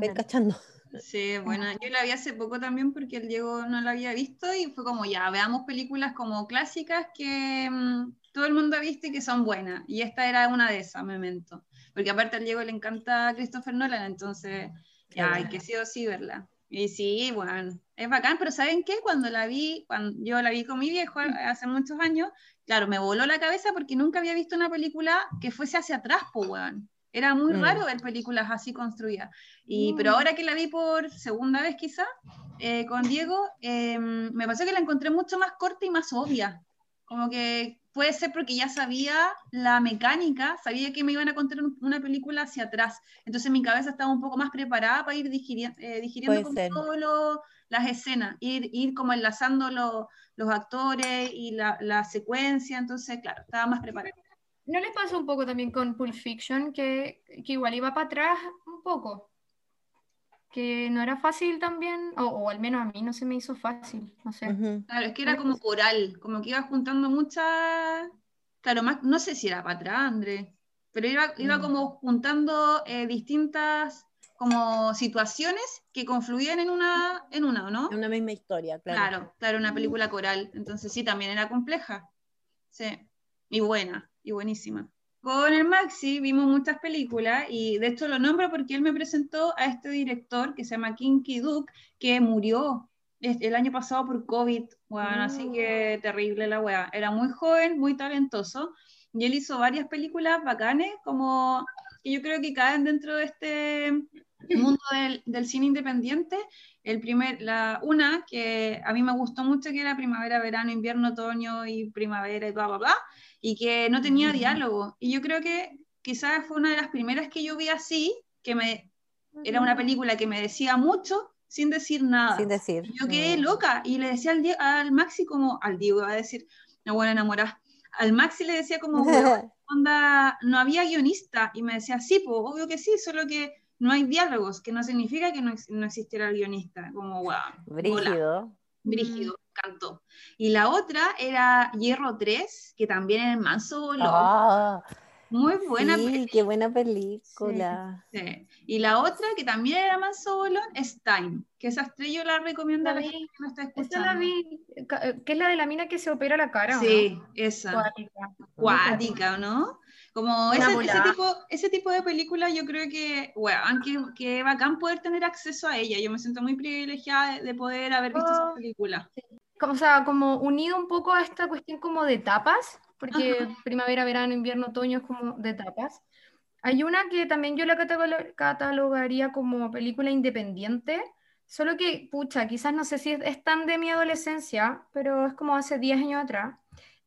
ir cachando. Sí, bueno, yo la vi hace poco también porque el Diego no la había visto y fue como ya, veamos películas como clásicas que mm, todo el mundo ha visto y que son buenas. Y esta era una de esas, Memento. Porque aparte al Diego le encanta Christopher Nolan, entonces buena. que sí o sí verla. Y sí, bueno, es bacán, pero ¿saben qué? Cuando la vi, cuando yo la vi con mi viejo hace muchos años, claro, me voló la cabeza porque nunca había visto una película que fuese hacia atrás, po, weón. Era muy Mm. raro ver películas así construidas. Y, Pero Mm. ahora que la vi por segunda vez quizá, eh, con Diego, eh, me pasó que la encontré mucho más corta y más obvia. Como que puede ser porque ya sabía la mecánica, sabía que me iban a contar un- una película hacia atrás. Entonces mi cabeza estaba un poco más preparada para ir digiri- eh, digiriendo todo lo- las escenas, ir, ir como enlazando lo- los actores y la, la secuencia, entonces, claro, estaba más preparada. ¿No les pasó un poco también con Pulp Fiction que, que igual iba para atrás un poco? Que no era fácil también, o, o al menos a mí no se me hizo fácil, no sé. Ujú. Claro, es que era como coral, como que iba juntando muchas, claro, más, no sé si era para atrás, André, pero iba, iba Mm. como juntando eh, distintas como situaciones que confluían en una, en una, ¿o ¿no? Es una misma historia, claro. Claro, claro, una película coral. Entonces sí, también era compleja. Sí. Y buena, y buenísima. Con el Maxi vimos muchas películas y de hecho lo nombro porque él me presentó a este director que se llama Kinky Duke, que murió el año pasado por COVID, bueno, así que terrible la wea. Era muy joven, muy talentoso y él hizo varias películas bacanes como que yo creo que caen dentro de este mundo del, del cine independiente. El primer, la, una que a mí me gustó mucho, que era primavera, verano, invierno, otoño y primavera y bla, bla, bla, y que no tenía diálogo. Y yo creo que quizás fue una de las primeras que yo vi así, que me, era una película que me decía mucho sin decir nada. Sin decir. Yo quedé loca y le decía al, al Maxi como, al Diego, iba a decir, una buena enamorada. Al Maxi le decía como, "Weón, onda, no había guionista. Y me decía, sí, pues, obvio que sí, solo que no hay diálogos, que no significa que no, no existiera el guionista. Como, wow, Brígido. brígido, me encantó. Y la otra era Hierro 3, que también era el manso bolón. Ah, Muy buena sí, peli- qué buena película. sí. Y la otra, que también era manso bolón, es Time, que esa estrella yo la recomiendo a La gente que me está escuchando. la vi, eh, que es la de la mina que se opera la cara, ¿o Sí, no? esa. Cuática. Cuática, ¿no? Como ese, tipo, ese tipo de películas yo creo que, bueno, aunque que bacán poder tener acceso a ella. Yo me siento muy privilegiada de, de poder haber visto esa Oh. película. O sea, como unido un poco a esta cuestión como de tapas, porque primavera, verano, invierno, otoño es como de tapas. Hay una que también yo la catalo- catalogaría como película independiente, solo que, pucha, quizás no sé si es, es tan de mi adolescencia, pero es como hace 10 años atrás.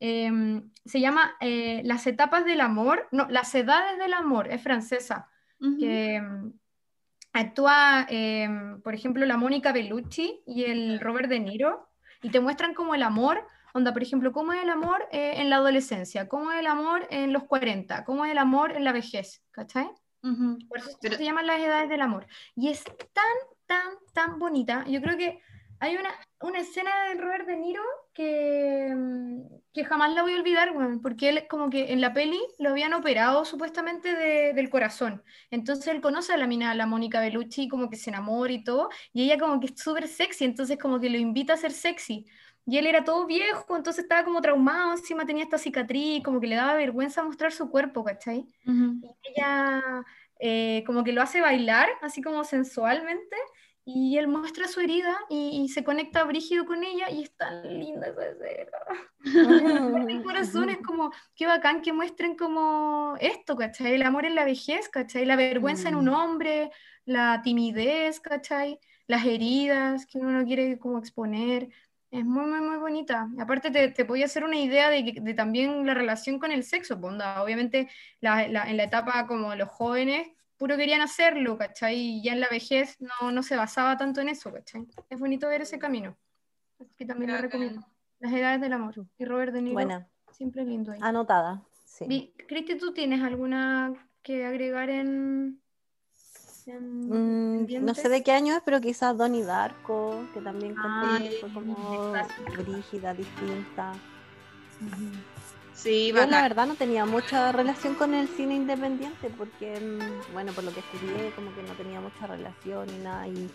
Em, se llama eh, Las etapas del amor, no, Las edades del amor, es francesa. Ujú. que mm, actúa, eh, por ejemplo, la Mónica Bellucci y el Robert De Niro, y te muestran como el amor, onda, por ejemplo, cómo es el amor eh, en la adolescencia, cómo es el amor en los 40, cómo es el amor en la vejez, ¿cachai? Ujú. Por eso Pero- se llaman las edades del amor. Y es tan, tan, tan bonita. Yo creo que hay una, una escena de Robert De Niro que, mm, que jamás la voy a olvidar, weón, porque él como que en la peli lo habían operado supuestamente de- del corazón. Entonces él conoce a la mina, a la Mónica Bellucci, como que se enamora y todo, y ella como que es súper sexy, entonces como que lo invita a ser sexy. Y él era todo viejo, entonces estaba como traumado, encima tenía esta cicatriz, como que le daba vergüenza mostrar su cuerpo, ¿cachai? Ujú. y ella eh, como que lo hace bailar, así como sensualmente, y él muestra su herida y, y se conecta brígido con ella y es tan linda esa escena. El corazón es como, qué bacán que muestren como esto, ¿cachai? El amor en la vejez, ¿cachai? La vergüenza en un Mm. hombre, la timidez, ¿cachai? Las heridas que uno no quiere como exponer. Es muy, muy, muy bonita. Aparte te, te podía hacer una idea de, de también la relación con el sexo. pues, onda, obviamente la- la- en la etapa como los jóvenes, puro querían hacerlo, ¿cachai? Y ya en la vejez no, no se basaba tanto en eso, ¿cachai? Es bonito ver ese camino. Así que también lo recomiendo. Las edades del amor. Y Robert De Niro, Buena. siempre lindo ahí. Anotada. Sí. Cristi, ¿tú tienes alguna que agregar en... en Mm, no sé de qué año es, pero quizás Donnie Darko, que también Ah, fue como brígida, distinta. Sí, Yo la verdad no tenía mucha relación con el cine independiente porque, mm, bueno, por lo que estudié, como que no tenía mucha relación ni nada. Y,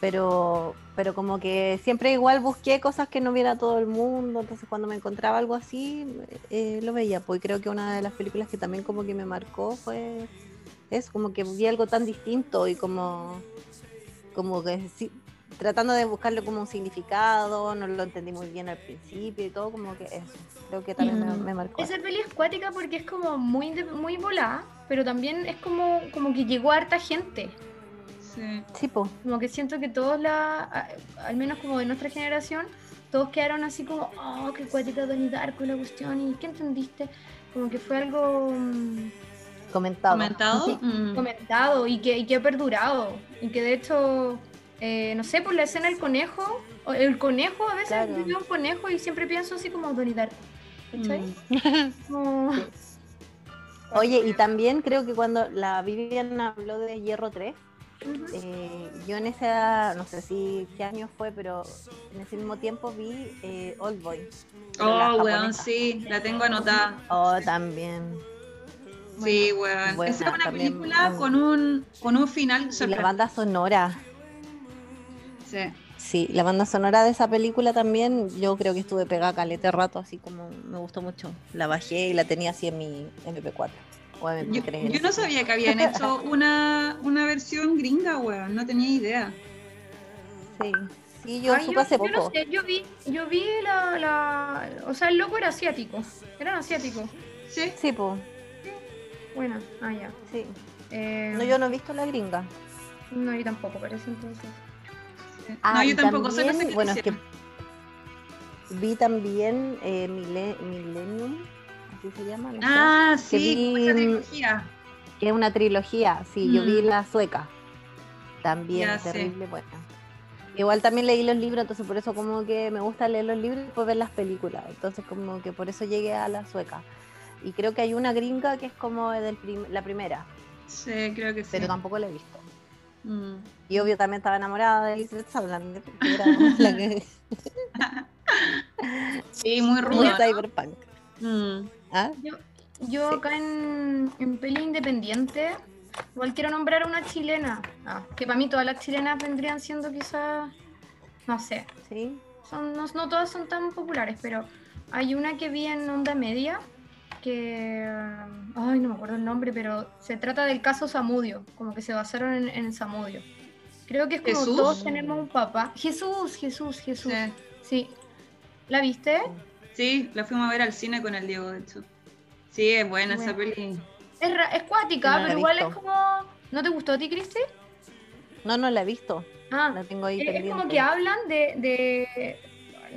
pero, pero como que siempre igual busqué cosas que no viera todo el mundo, entonces cuando me encontraba algo así, eh, lo veía. Pues creo que una de las películas que también como que me marcó fue es como que vi algo tan distinto y como, como que sí, tratando de buscarle como un significado, no lo entendí muy bien al principio y todo, como que eso, creo que también me, Mm. me marcó. Esa peli es cuática porque es como muy, de- muy volada, pero también es como, como que llegó a harta gente. Sí. Sí, po. Como que siento que todos la, al menos como de nuestra generación, todos quedaron así como, oh, qué cuática Donnie Darko la cuestión, ¿y qué entendiste? Como que fue algo mm, comentado. ¿Comentado? Sí. Mm. comentado y que, y que ha perdurado. Y que de hecho, eh, no sé, por la escena del conejo, O El conejo, a veces Claro. yo veo un conejo y siempre pienso así como. ¿Cachai? Mm. Como-. Oye, y también creo que cuando la Vivian habló de Hierro 3, Ujú. eh, yo en esa, no sé si qué año fue, pero en ese mismo tiempo vi eh, Old Boy. Oh, weón, japonesa. sí, la tengo anotada. Oh, también. Sí, weón. Esa es una también, película con un, con un final Y la sorprendente. banda sonora. Sí. Sí, la banda sonora de esa película también, yo creo que estuve pegada calete rato, así como me gustó mucho. La bajé y la tenía así en mi MP4 o Yo, MP3. en yo no sabía que habían hecho una, una versión gringa, weón. No tenía idea. Sí, sí, yo Ay, supe hace yo no sé, yo vi, yo vi la, la- O sea, el loco era asiático. Eran asiáticos. Sí. Sí, pues, Bueno, ah, ya. sí. Eh, No, yo no he visto la gringa. no, yo tampoco, parece entonces. Ah, no, yo tampoco, sé también, bueno, es que vi también eh, Mille- Millennium, así se llama, no Ah, sí, vi, esa trilogía. que es una trilogía, sí, yo vi Mm. la sueca, también Ya terrible buena. Igual también leí los libros, entonces por eso como que me gusta leer los libros y después ver las películas, entonces como que por eso llegué a la sueca. Y creo que hay una gringa que es como del prim- la primera, Sí, creo que sí. pero tampoco la he visto. Mm. Y obvio también estaba enamorada de Elizabeth Sutherland, porque era la que Sí, muy muy ruda. cyberpunk. Mm. ¿Ah? Yo Sí. acá en, en peli independiente, igual quiero nombrar a una chilena. Ah, que para mí todas las chilenas vendrían siendo quizás, no sé, Sí. son, no, no todas son tan populares, pero hay una que vi en Onda Media que, ay, no me acuerdo el nombre, pero se trata del caso Samudio, como que se basaron en, en Samudio. Creo que es como ¿Jesús? todos tenemos un papá. Jesús, Jesús, Jesús. Sí. Sí. ¿La viste? Sí, la fuimos a ver al cine con el Diego, de hecho. Sí, es buena esa peli. Es, es cuática, No pero igual es como... ¿No te gustó a ti, Cristi? No, no la he visto. Ah, La tengo ahí es, es pendiente. como que hablan de, de-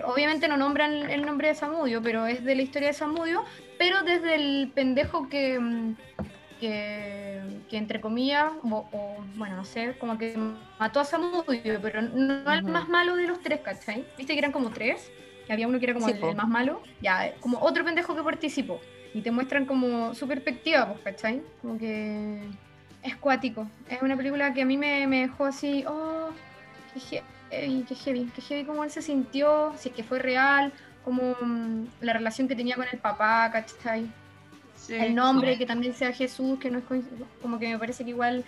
Obviamente no nombran el nombre de Samudio, pero es de la historia de Samudio, pero desde el pendejo que, mm, que, que entre comillas, o, o, bueno, no sé, como que mató a Samudio, pero no el Ujú. más malo de los tres, ¿cachai? ¿Viste que eran como tres? Que había uno que era como Sí, el, el más malo, ya, eh, como otro pendejo que participó. Y te muestran como su perspectiva, pues, ¿cachai? Como que es cuático. Es una película que a mí me, me dejó así, oh, heavy, qué heavy, qué heavy cómo él se sintió, si es que fue real, como mm, la relación que tenía con el papá, ¿cachai? Sí. el nombre, que también sea Jesús, que no es como que me parece que igual,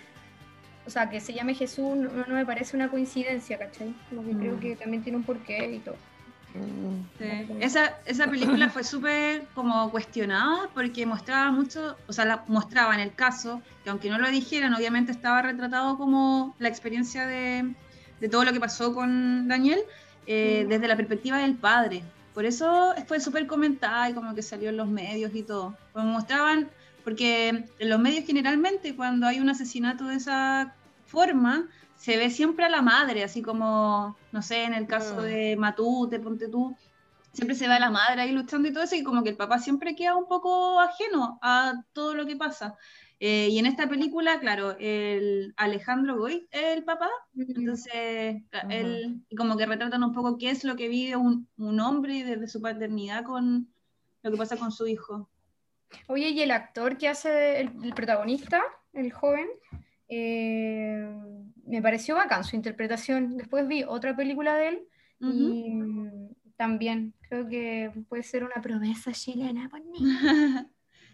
o sea, que se llame Jesús no, no me parece una coincidencia, ¿cachai? Como que creo Mm. que también tiene un porqué y todo. Sí. Esa, esa película fue súper como cuestionada porque mostraba mucho, o sea, la, mostraba en el caso, que aunque no lo dijeran, obviamente estaba retratado como la experiencia de, de todo lo que pasó con Daniel eh, Mm. desde la perspectiva del padre. Por eso fue súper comentada y como que salió en los medios y todo. Como mostraban, porque en los medios generalmente cuando hay un asesinato de esa forma, se ve siempre a la madre, así como, no sé, en el caso Mm. de Matute, ponte tú, siempre se ve a la madre ahí luchando y todo eso, y como que el papá siempre queda un poco ajeno a todo lo que pasa. Eh, y en esta película, claro, el Alejandro Goy es el papá, entonces ca- Ujú. él, y como que retratan un poco qué es lo que vive un, un hombre desde su paternidad con lo que pasa con su hijo. Oye, y el actor que hace el, el protagonista, el joven, eh, me pareció bacán su interpretación. Después vi otra película de él Ujú. y mm, también creo que puede ser una promesa chilena mí.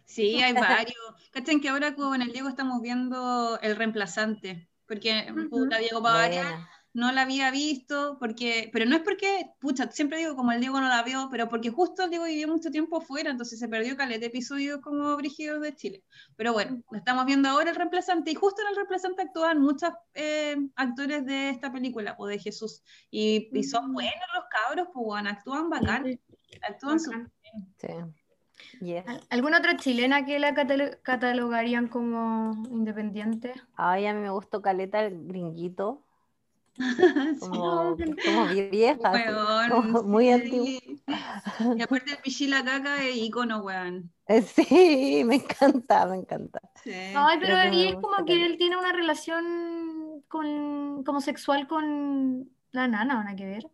Sí, hay varios. Cachen que ahora con el Diego estamos viendo El Reemplazante, porque puta, Diego Bavaria Buena. no la había visto, porque, pero no es porque, pucha, siempre digo como el Diego no la vio, pero porque justo el Diego vivió mucho tiempo fuera, entonces se perdió caleta de episodios como Brígidos de Chile. Pero bueno, estamos viendo ahora el reemplazante, y justo en el reemplazante actúan muchos eh, actores de esta película, o de Jesús, y, y son buenos los cabros, pues bueno, actúan bacán, actúan súper Sí. Yes. ¿Al- ¿Alguna otra chilena que la catalo- catalogarían como independiente? Ay, a mí me gustó Caleta el gringuito. Como, como vie- vieja. Weón, como muy sí. antiguo. Y aparte el Pichila Caca es icono, weón. Eh, Sí, me encanta, me encanta. Sí. Ay, pero ahí es como que él tiene una relación con, como sexual con la nana, ¿o nada que ver?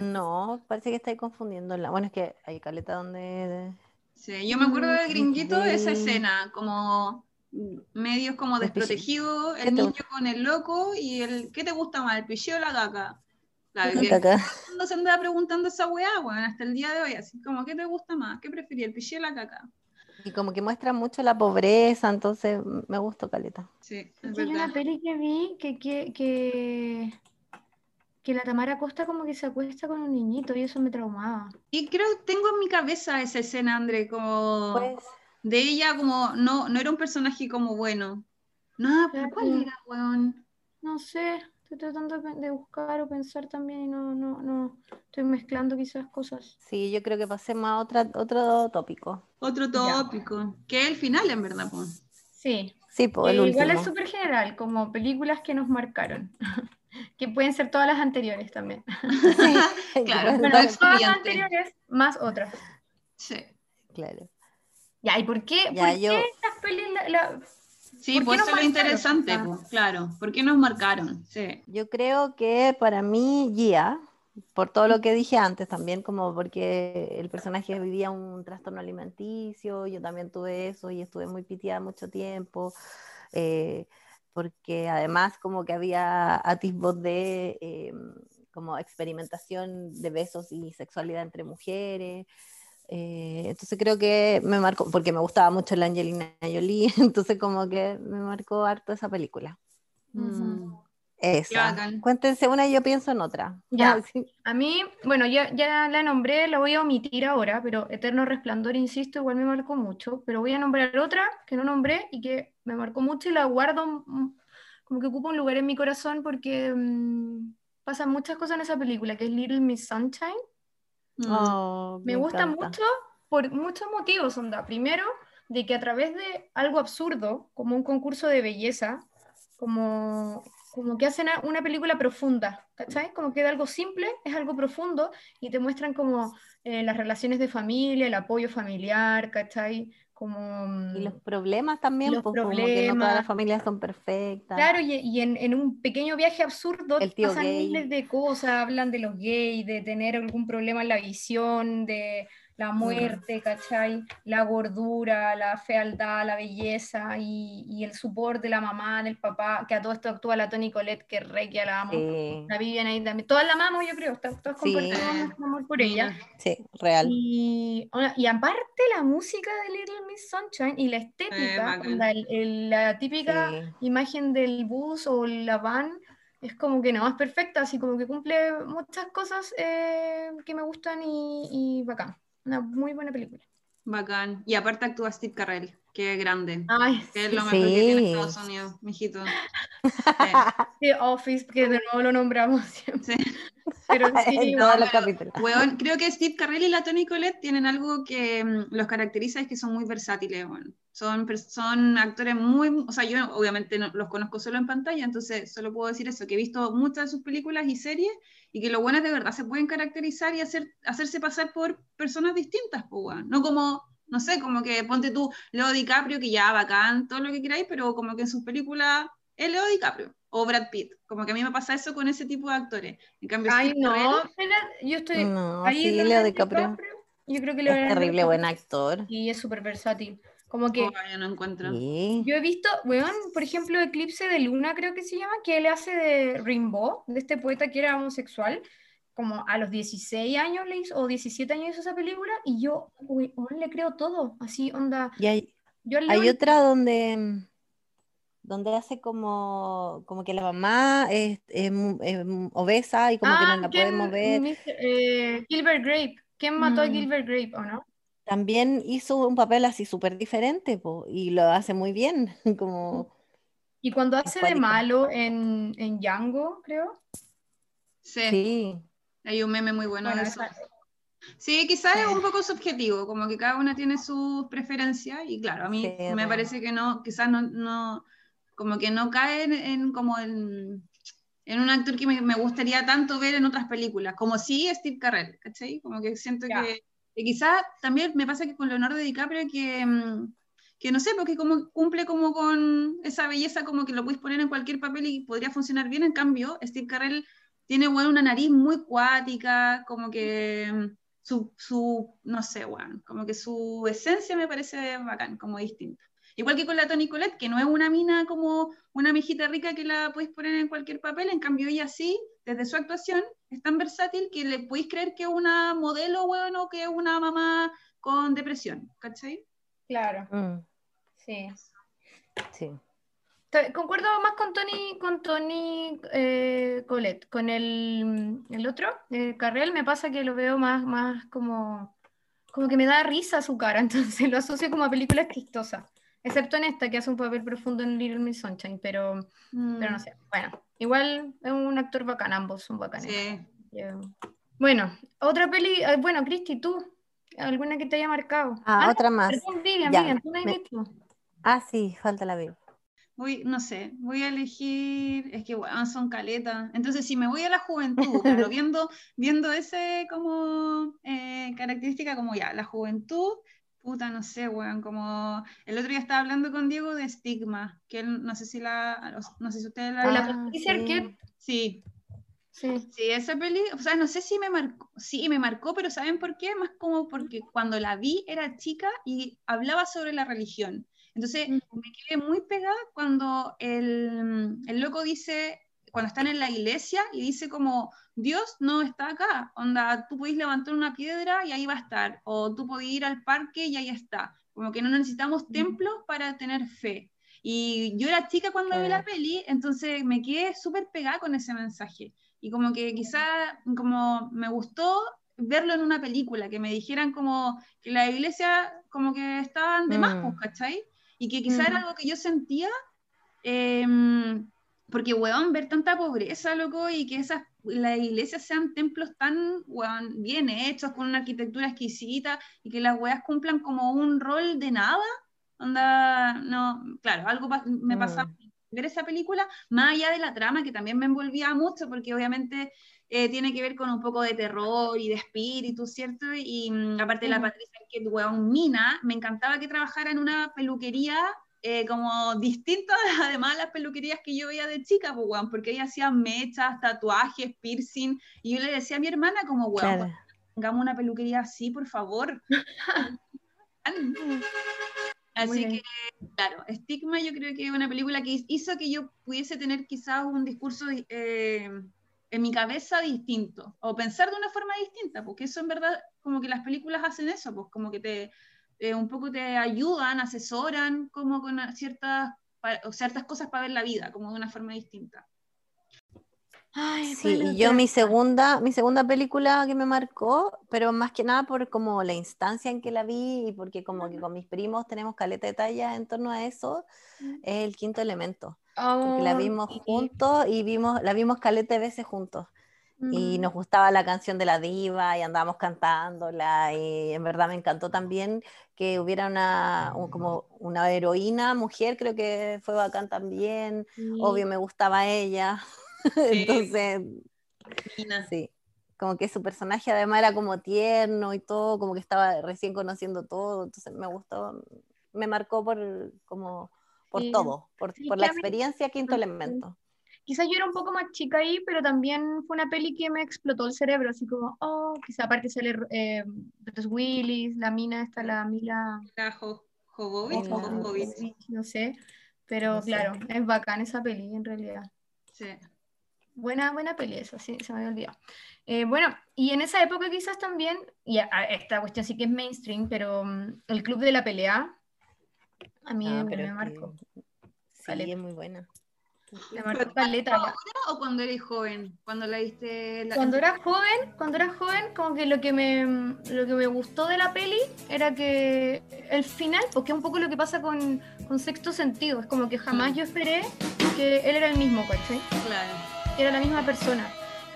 No, parece que estáis confundiendo. La... Bueno, es que hay caleta donde. Sí, yo me acuerdo del gringuito esa de- escena, como medios como desprotegido, ¿Qué el niño con el loco y el ¿qué te gusta más, el picheo o la caca? La caca. todo el mundo se andaba preguntando esa weá, weón, hasta el día de hoy, así como ¿qué te gusta más? ¿Qué preferí, el picheo o la caca? Y como que muestra mucho la pobreza, entonces me gustó caleta. Sí, es Hay una peli que vi que, que, que, que la Tamara Costa como que se acuesta con un niñito y eso me traumaba. Y creo que tengo en mi cabeza esa escena, André, como Pues, de ella como no, no era un personaje como bueno. No, pero ¿cuál era, weón? No sé, estoy tratando de, buscar o pensar también y no, no, no, estoy mezclando quizás cosas. sí, yo creo que pasemos a otra, otro tópico. Otro Ya. tópico, que es el final, en verdad, pues. Sí, Sí, pues el igual es último. súper general, como películas que nos marcaron, que pueden ser todas las anteriores también. Claro, Bueno, Todo todas las anteriores más otras. Sí. Claro. Ya, ¿y por qué, Ya, por yo- qué las pelis, la- la- Sí, ¿Por qué pues eso es lo marcaron? interesante, Ah. pues, claro. ¿Por qué nos marcaron? Sí. Yo creo que para mí, Gia, por todo lo que dije antes también, como porque el personaje vivía un trastorno alimenticio, yo también tuve eso y estuve muy pitiada mucho tiempo, eh, porque además como que había atisbos de eh, como experimentación de besos y sexualidad entre mujeres. eh, entonces creo que me marcó, porque me gustaba mucho la Angelina Jolie, entonces como que me marcó harto esa película. Esa. Cuéntense una y yo pienso en otra. Ya. Ah. A mí, bueno, ya, ya la nombré, la voy a omitir ahora, pero Eterno Resplandor, insisto, igual me marcó mucho, pero voy a nombrar otra que no nombré y que me marcó mucho y la guardo mm, como que ocupa un lugar en mi corazón porque mm, pasan muchas cosas en esa película, que es Little Miss Sunshine. Mm. Oh, Me gusta encanta. mucho por muchos motivos, onda. Primero, de que a través de algo absurdo, como un concurso de belleza, como, como que hacen una película profunda, ¿cachai? Como que de algo simple es algo profundo y te muestran como eh, las relaciones de familia, el apoyo familiar, ¿cachai? Como... mm, Y los problemas también, Los pues, como que no problemas. todas las familias son perfectas. Claro, y, y en, en un pequeño viaje absurdo El tío pasan gay. miles de cosas, hablan de los gays, de tener algún problema en la visión, de Mm. La muerte, ¿cachai? La gordura, la fealdad, la belleza y, y el support de la mamá, del papá, que a todo esto actúa la Toni Colette, que re que la amo. Sí, La Vivian ahí también. Todas la amamos, yo creo, todas Sí. compartimos nuestro amor por ella. sí, real. Y, aparte la música de Little Miss Sunshine y la Eh, estética, el- la típica Sí. imagen del bus o la van es como que no, es perfecta, así como que cumple muchas cosas eh, que me gustan y, y bacán. Una muy buena película. Bacán. Y aparte actúa Steve Carell, que es grande. Ay, Que es sí, lo mejor que tiene Sí. Estados Unidos, mijito. The Office, que de nuevo lo nombramos siempre. Sí. Pero sí, en todos los pero- capítulos. Weón, creo que Steve Carell y la Toni Collette tienen algo que mm, los caracteriza, es que son muy versátiles, weón. Son, son actores muy, o sea, yo obviamente no, los conozco solo en pantalla, entonces solo puedo decir eso, que he visto muchas de sus películas y series, y que lo bueno es de verdad se pueden caracterizar y hacer, hacerse pasar por personas distintas, pues, weón. No como, no sé, como que ponte tú Leo DiCaprio, que ya bacán, todo lo que queráis, pero como que en sus películas es Leo DiCaprio, o Brad Pitt, como que a mí me pasa eso con ese tipo de actores. En cambio, Ay, no, yo estoy No, ahí. sí, Leo DiCaprio. Yo creo que Es Leonardo terrible DiCaprio buen actor. Y es súper versátil. Como que Oh, yo no encuentro. Sí. yo he visto, weón, por ejemplo, Eclipse de Luna, creo que se llama, que él hace de Rimbaud, de este poeta que era homosexual, como a los 16 años le hizo, o 17 años hizo esa película, y yo, weón, le creo todo, así, onda. Y hay, Yo hay otra donde, donde hace como, como que la mamá es, es es obesa y como que no Ah, la puede ¿quién- mover. Eh, Gilbert Grape. ¿Quién mató a Mm. Gilbert Grape, o no? También hizo un papel así súper diferente po, y lo hace muy bien. Como, Y cuando hace de malo en, en Django, creo. Sí, sí, hay un meme muy bueno Bueno, de eso. esa- Sí, quizás es Sí. un poco subjetivo, como que cada una tiene sus preferencias y claro, a mí Sí, me parece que no, quizás no, no, como que no cae en, en como en, en un actor que me, me gustaría tanto ver en otras películas, como sí Steve Carell, ¿cachai? Como que siento Ya. que, que quizás también me pasa que con Leonardo DiCaprio que, mm, que no sé, porque como cumple como con esa belleza como que lo puedes poner en cualquier papel y podría funcionar bien, en cambio Steve Carell tiene, weón, una nariz muy cuática, como que mm, su, su no sé, weón, como que su esencia me parece bacán, como distinta. Igual que con la Toni Colette, que no es una mina como una mijita rica que la podéis poner en cualquier papel, en cambio ella sí, desde su actuación, es tan versátil que le podéis creer que es una modelo, weón, o que es una mamá con depresión, ¿cachai? Claro. Mm, Sí. sí. Concuerdo más con Tony, con Tony eh, Colette. Con el, el otro, eh, Carrel, me pasa que lo veo más, más como, como que me da risa su cara, entonces lo asocio como a películas chistosas. Excepto en esta, que hace un papel profundo en Little Miss Sunshine, pero, pero no Mm, sé. Bueno, igual es un actor bacán, ambos son bacanes. Sí. Eh, Bueno, otra peli, eh, bueno, Cristi, tú, ¿alguna que te haya marcado? Ah, no, otra más. perdón, Vivian, Ya, Vivian, tú has me-. Ah, sí, falta la Biblia. Voy, no sé, voy a elegir, es que weón, son caletas. Entonces, si me voy a la juventud, claro, viendo, viendo ese como eh, característica como ya, la juventud, puta, no sé, weón, como el otro día estaba hablando con Diego de Stigma, que él, no sé si la, no sé si ustedes la la Ah, Patricia sí. Arquette, Sí, sí. Sí, esa peli, o sea, no sé si me marcó, sí, me marcó, pero ¿saben por qué? Más como porque cuando la vi era chica y hablaba sobre la religión. Entonces me quedé muy pegada cuando el, el loco dice, cuando están en la iglesia y dice como, Dios no está acá, onda, tú podés levantar una piedra y ahí va a estar, o tú podés ir al parque y ahí está. Como que no necesitamos templos para tener fe. Y yo era chica cuando vi la peli, entonces me quedé súper pegada con ese mensaje. Y como que quizá como me gustó verlo en una película, que me dijeran como que la iglesia como que estaban de más, Mm. pues, ¿cachai? Y que quizá era Ujú. algo que yo sentía, em, porque, weón, ver tanta pobreza, loco, y que esas, las iglesias sean templos tan, weón, bien hechos, con una arquitectura exquisita, y que las weas cumplan como un rol de nada, onda, no, claro, algo pa- me pasaba Mm. ver esa película, más allá de la trama, que también me envolvía mucho, porque obviamente eh, tiene que ver con un poco de terror y de espíritu, ¿cierto? Y mm, aparte de la. Patricia Arquette, weón, Mina, me encantaba que trabajara en una peluquería eh, como distinta además a las peluquerías que yo veía de chica, pues, weón, porque ella hacía mechas, tatuajes, piercing, y yo le decía a mi hermana como, weón, Claro. tengamos una peluquería así, por favor. Así que, claro, Stigma yo creo que es una película que hizo que yo pudiese tener quizás un discurso eh, en mi cabeza distinto, o pensar de una forma distinta, porque eso en verdad, como que las películas hacen eso, pues como que te, eh, un poco te ayudan, asesoran, como con ciertas, o ciertas cosas para ver la vida, como de una forma distinta. Ay, Sí, ¿cuál y yo mi segunda, mi segunda película que me marcó, pero más que nada por como la instancia en que la vi y porque como que con mis primos tenemos caleta de talla en torno a eso, es el quinto elemento. Porque la Oh, vimos juntos y vimos, la vimos caleta de veces juntos. Y Mm. nos gustaba la canción de la diva y andábamos cantándola y en verdad me encantó también que hubiera una, un- como una heroína mujer, creo que fue bacán también. Sí. Obvio me gustaba ella. Entonces, Mina. sí, como que su personaje además era como tierno y todo, como que estaba recién conociendo todo, entonces me gustó, me marcó por como por Sí. todo, por, Sí, por la experiencia quinto elemento. Quizás yo era un poco más chica ahí, pero también fue una peli que me explotó el cerebro, así como, oh, quizá aparte sale eh, Bruce Willis, la mina esta, la Mila La Jo- Jovovich, no sé, pero No sé. claro, es bacán esa peli en realidad. Sí. Buena, buena peli esa, sí, se me había olvidado. Eh, bueno, y en esa época quizás también, y a- a- esta cuestión sí que es mainstream, pero mm, el Club de la Pelea, a mí Ah, me, pero me es marcó. sí, es muy buena. ¿Pero marcó caleta. la- ¿O cuando eres joven? Cuando la viste la- Cuando era joven, cuando era joven, como que lo que me lo que me gustó de la peli era que el final, porque es un poco lo que pasa con, con sexto sentido, es como que jamás Mm. yo esperé que él era el mismo, ¿cachai? Claro. Que era la misma persona.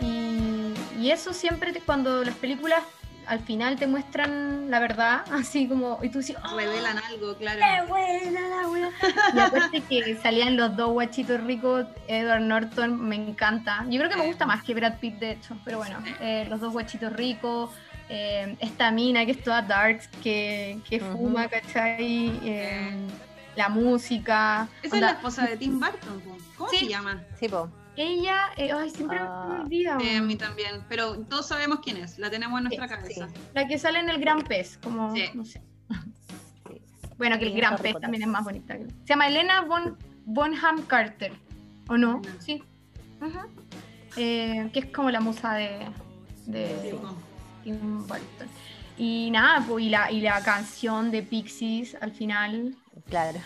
Y, y eso siempre te- cuando las películas al final te muestran la verdad, así como, y tú dices, ¡oh, Revelan algo, claro. qué buena la wea! Y aparte que salían los dos guachitos ricos, Edward Norton, me encanta. Yo creo que me gusta más que Brad Pitt, de hecho, pero bueno, eh, los dos guachitos ricos, eh, esta mina que es toda darks, que, que fuma, ¿cachai? Eh, la música. Esa es la esposa de Tim Burton. ¿Cómo Sí. se llama? Sí, po. Ella, eh, ay, siempre Ah, me olvida. Eh, a mí también, pero todos sabemos quién es, la tenemos en nuestra Sí, cabeza. La que sale en el Gran Pez, como, Sí. no sé. Sí. Bueno, que el Gran Pez también es más bonita. Se llama Elena Bon, Bonham Carter, ¿o no? Sí. Ajá. Eh, que es como la musa de, de. Tim Burton. Y nada, pues, y la, y la canción de Pixies al final. Claro.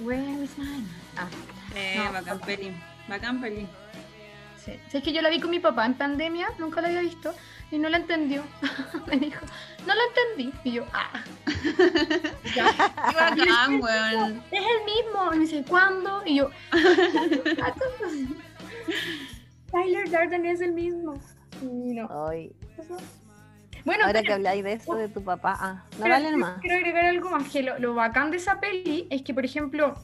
Where is man? Ah, Eh, No, bacán peli, bacán peli. sí. ¿Sabes que yo la vi con mi papá en pandemia? Nunca la había visto. Y no la entendió. Me dijo, no la entendí. Y yo, ah. Ya. Qué bacán, weón. es el mismo. Y me dice, ¿cuándo? Y yo, Tyler Darden es el mismo. Y no. Ay, Bueno, ahora pero- que habláis de eso de tu papá, ah, no vale más. Quiero agregar algo más, que lo, lo bacán de esa peli es que, por ejemplo,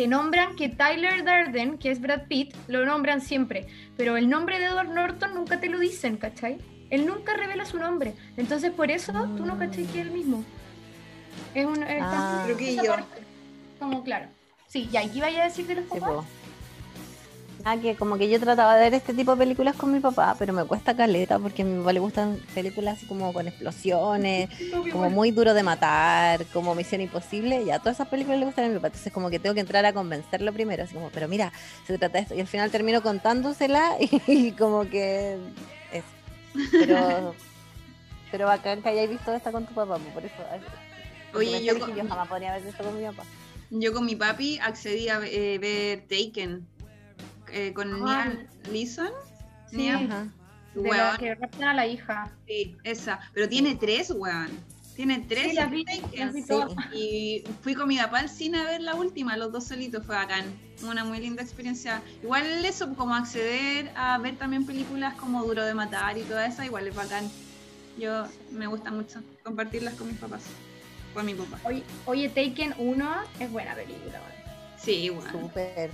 te nombran que Tyler Darden, que es Brad Pitt, lo nombran siempre, pero el nombre de Edward Norton nunca te lo dicen, ¿cachai? Él nunca revela su nombre, entonces por eso tú no cachai que es el mismo. Es un... es Ah. Parte. Como claro. Sí, y aquí vaya a decir de los papás. Ah, que como que yo trataba de ver este tipo de películas con mi papá, pero me cuesta caleta porque a mi papá le gustan películas así como con explosiones, como muy duro de matar, como Misión Imposible, ya todas esas películas le gustan a mi papá, entonces como que tengo que entrar a convencerlo primero, así como, pero mira, se trata de esto, y al final termino contándosela y, como que es, pero, pero bacán que hayáis visto esta con tu papá, pues, por eso, Oye, yo con- yo jamás podría ver esto con mi papá. Yo con mi papi accedí a eh, ver Taken eh, con Ah. Liam Neeson. Sí. Liam, Ajá. De weón, la que raptan a la hija. sí, esa. Pero tiene tres, weón. Tiene tres Sí, las vi, Taken. las vi todas. Y fui con mi papá al cine a ver la última, los dos solitos, fue bacán. Una muy linda experiencia. Igual eso, como acceder a ver también películas como Duro de Matar y toda esa, igual es bacán. Yo me gusta mucho compartirlas con mis papás. Con mi papá. Oye, oye, Taken 1 es buena película. weón. Sí, igual. Súper.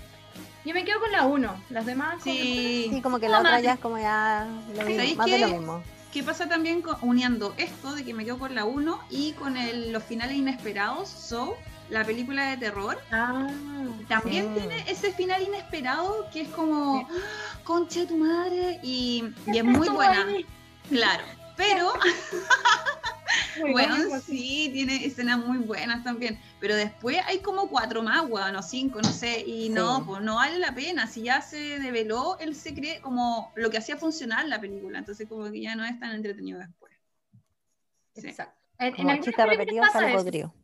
Yo me quedo con la 1, las demás. como Sí. Sí, como que No, la otra más- ya es como ya lo mismo, ¿Sabéis más de qué? lo mismo. ¿Qué pasa también con- uniendo esto de que me quedo con la 1 y con el- los finales inesperados? So, la película de terror, Ah, también Sí. tiene ese final inesperado que es como, Sí. ¡Ah! concha de tu madre, y, y es muy buena, ahí. claro. Pero, bueno, sí, tiene escenas muy buenas también. Pero después hay como cuatro más, weón, o cinco, no sé. Y no, Sí. pues no vale la pena. Si ya se develó el secreto, como lo que hacía funcionar la película. Entonces, como que ya no es tan entretenido después. Sí. Exacto. En, en Como algunas chiste repetido podrido.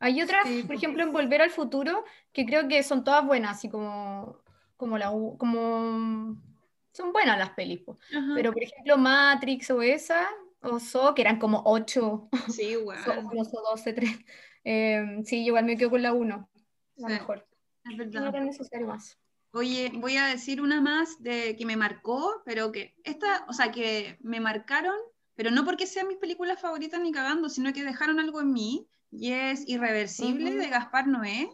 Hay otras, Sí, por ejemplo, en Volver al Futuro, que creo que son todas buenas, así como, como la U- como son buenas las pelis. po. Pero por ejemplo, Matrix o esa, o So, que eran como ocho, Sí, igual. So, como So 12, 3. Eh, sí, yo igual me quedo con la 1, la Sí. mejor. Es No verdad. era necesario más. Oye, voy a decir una más de que me marcó, pero que esta, o sea, que me marcaron, pero no porque sean mis películas favoritas ni cagando, sino que dejaron algo en mí, y es Irreversible Ujú. de Gaspar Noé,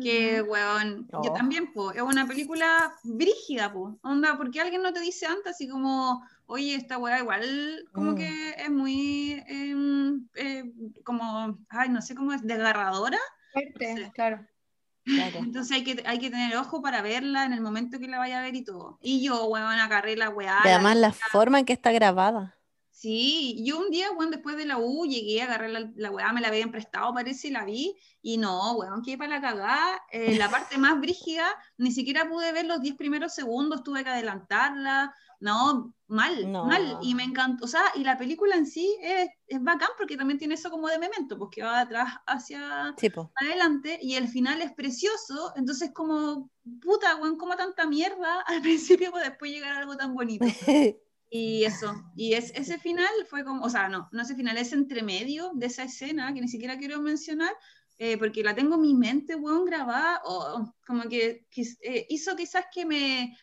que, weón, yo Oh. también, po, es una película brígida, po, onda, porque alguien no te dice antes, así como, oye, esta weá igual, como Mm. que es muy, em, eh, como, ay, no sé cómo es, desgarradora, Fuerte, claro. Claro. entonces hay que, hay que tener ojo para verla en el momento que la vaya a ver y todo. Y yo, weón, agarré la weá. Y la- además la forma en que está grabada. Sí, yo un día, weón, después de la U, llegué, agarré la, la weá, me la habían prestado, parece, y la vi, y no, weón, qué para la cagada. Eh, la parte más brígida, ni siquiera pude ver los 10 primeros segundos, tuve que adelantarla. No, mal, No. mal. Y me encantó. O sea, y la película en sí es, es bacán porque también tiene eso como de memento, porque va de atrás hacia Sí, po. adelante y el final es precioso, entonces como, puta, weón, como tanta mierda al principio para después llegar a algo tan bonito. Y eso, y es, ese final fue como, o sea, no, no ese final, ese entremedio de esa escena que ni siquiera quiero mencionar, eh, porque la tengo en mi mente, weón, grabada, o como que, que, eh, hizo quizás que me,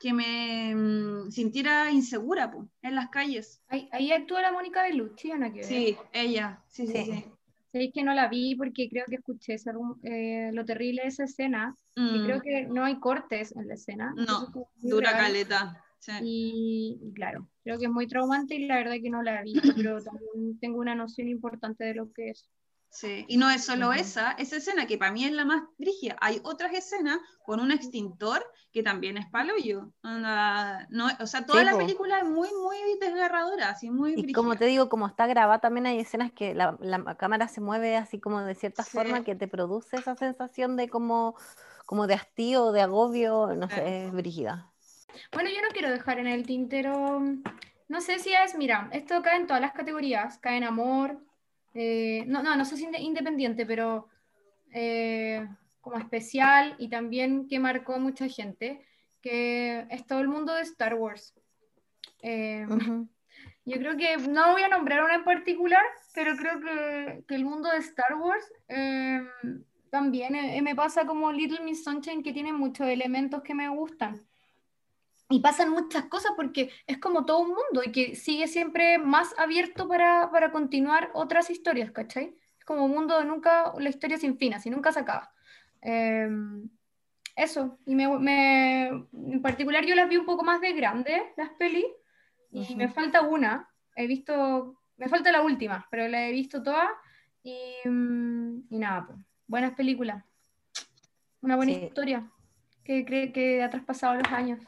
que me mm, sintiera insegura po, en las calles. Ahí, ahí actúa la Mónica Bellucci, ¿o no que? Sí, ella, sí, sí, Sí. sí. Sabéis que no la vi porque creo que escuché ese eh, lo terrible de esa escena, y Mm, creo que no hay cortes en la escena. No, dura caleta. Sí. Y, y claro, creo que es muy traumante y la verdad que no la he visto, pero también tengo una noción importante de lo que es. Sí, y no es solo esa, esa escena que para mí es la más rígida. Hay otras escenas con un extintor que también es palo yo. No, o sea, toda la película es muy, muy desgarradora, así muy Y como te digo, como está grabada, también hay escenas que la, cámara se mueve así como de cierta forma que te produce esa sensación de como, como de hastío, de agobio, no sé, es brígida. Bueno, yo no quiero dejar en el tintero, no sé si es, mira, esto cae en todas las categorías, cae en amor, eh, no, no, no sé si independiente, pero eh, como especial y también que marcó mucha gente, que es todo el mundo de Star Wars. Eh, yo creo que no voy a nombrar una en particular, pero creo que, que el mundo de Star Wars también me pasa como Little Miss Sunshine, que tiene muchos elementos que me gustan y pasan muchas cosas porque es como todo un mundo y que sigue siempre más abierto para, para continuar otras historias, ¿cachai? Es como un mundo de nunca, la historia sin fin, así nunca se acaba. Em, eso, y me, me, en particular yo las vi un poco más de grande, las pelis, y me falta una, he visto, me falta la última, pero la he visto todas, y, mm, y nada, pues, buenas películas, una buena historia que cree que ha traspasado los años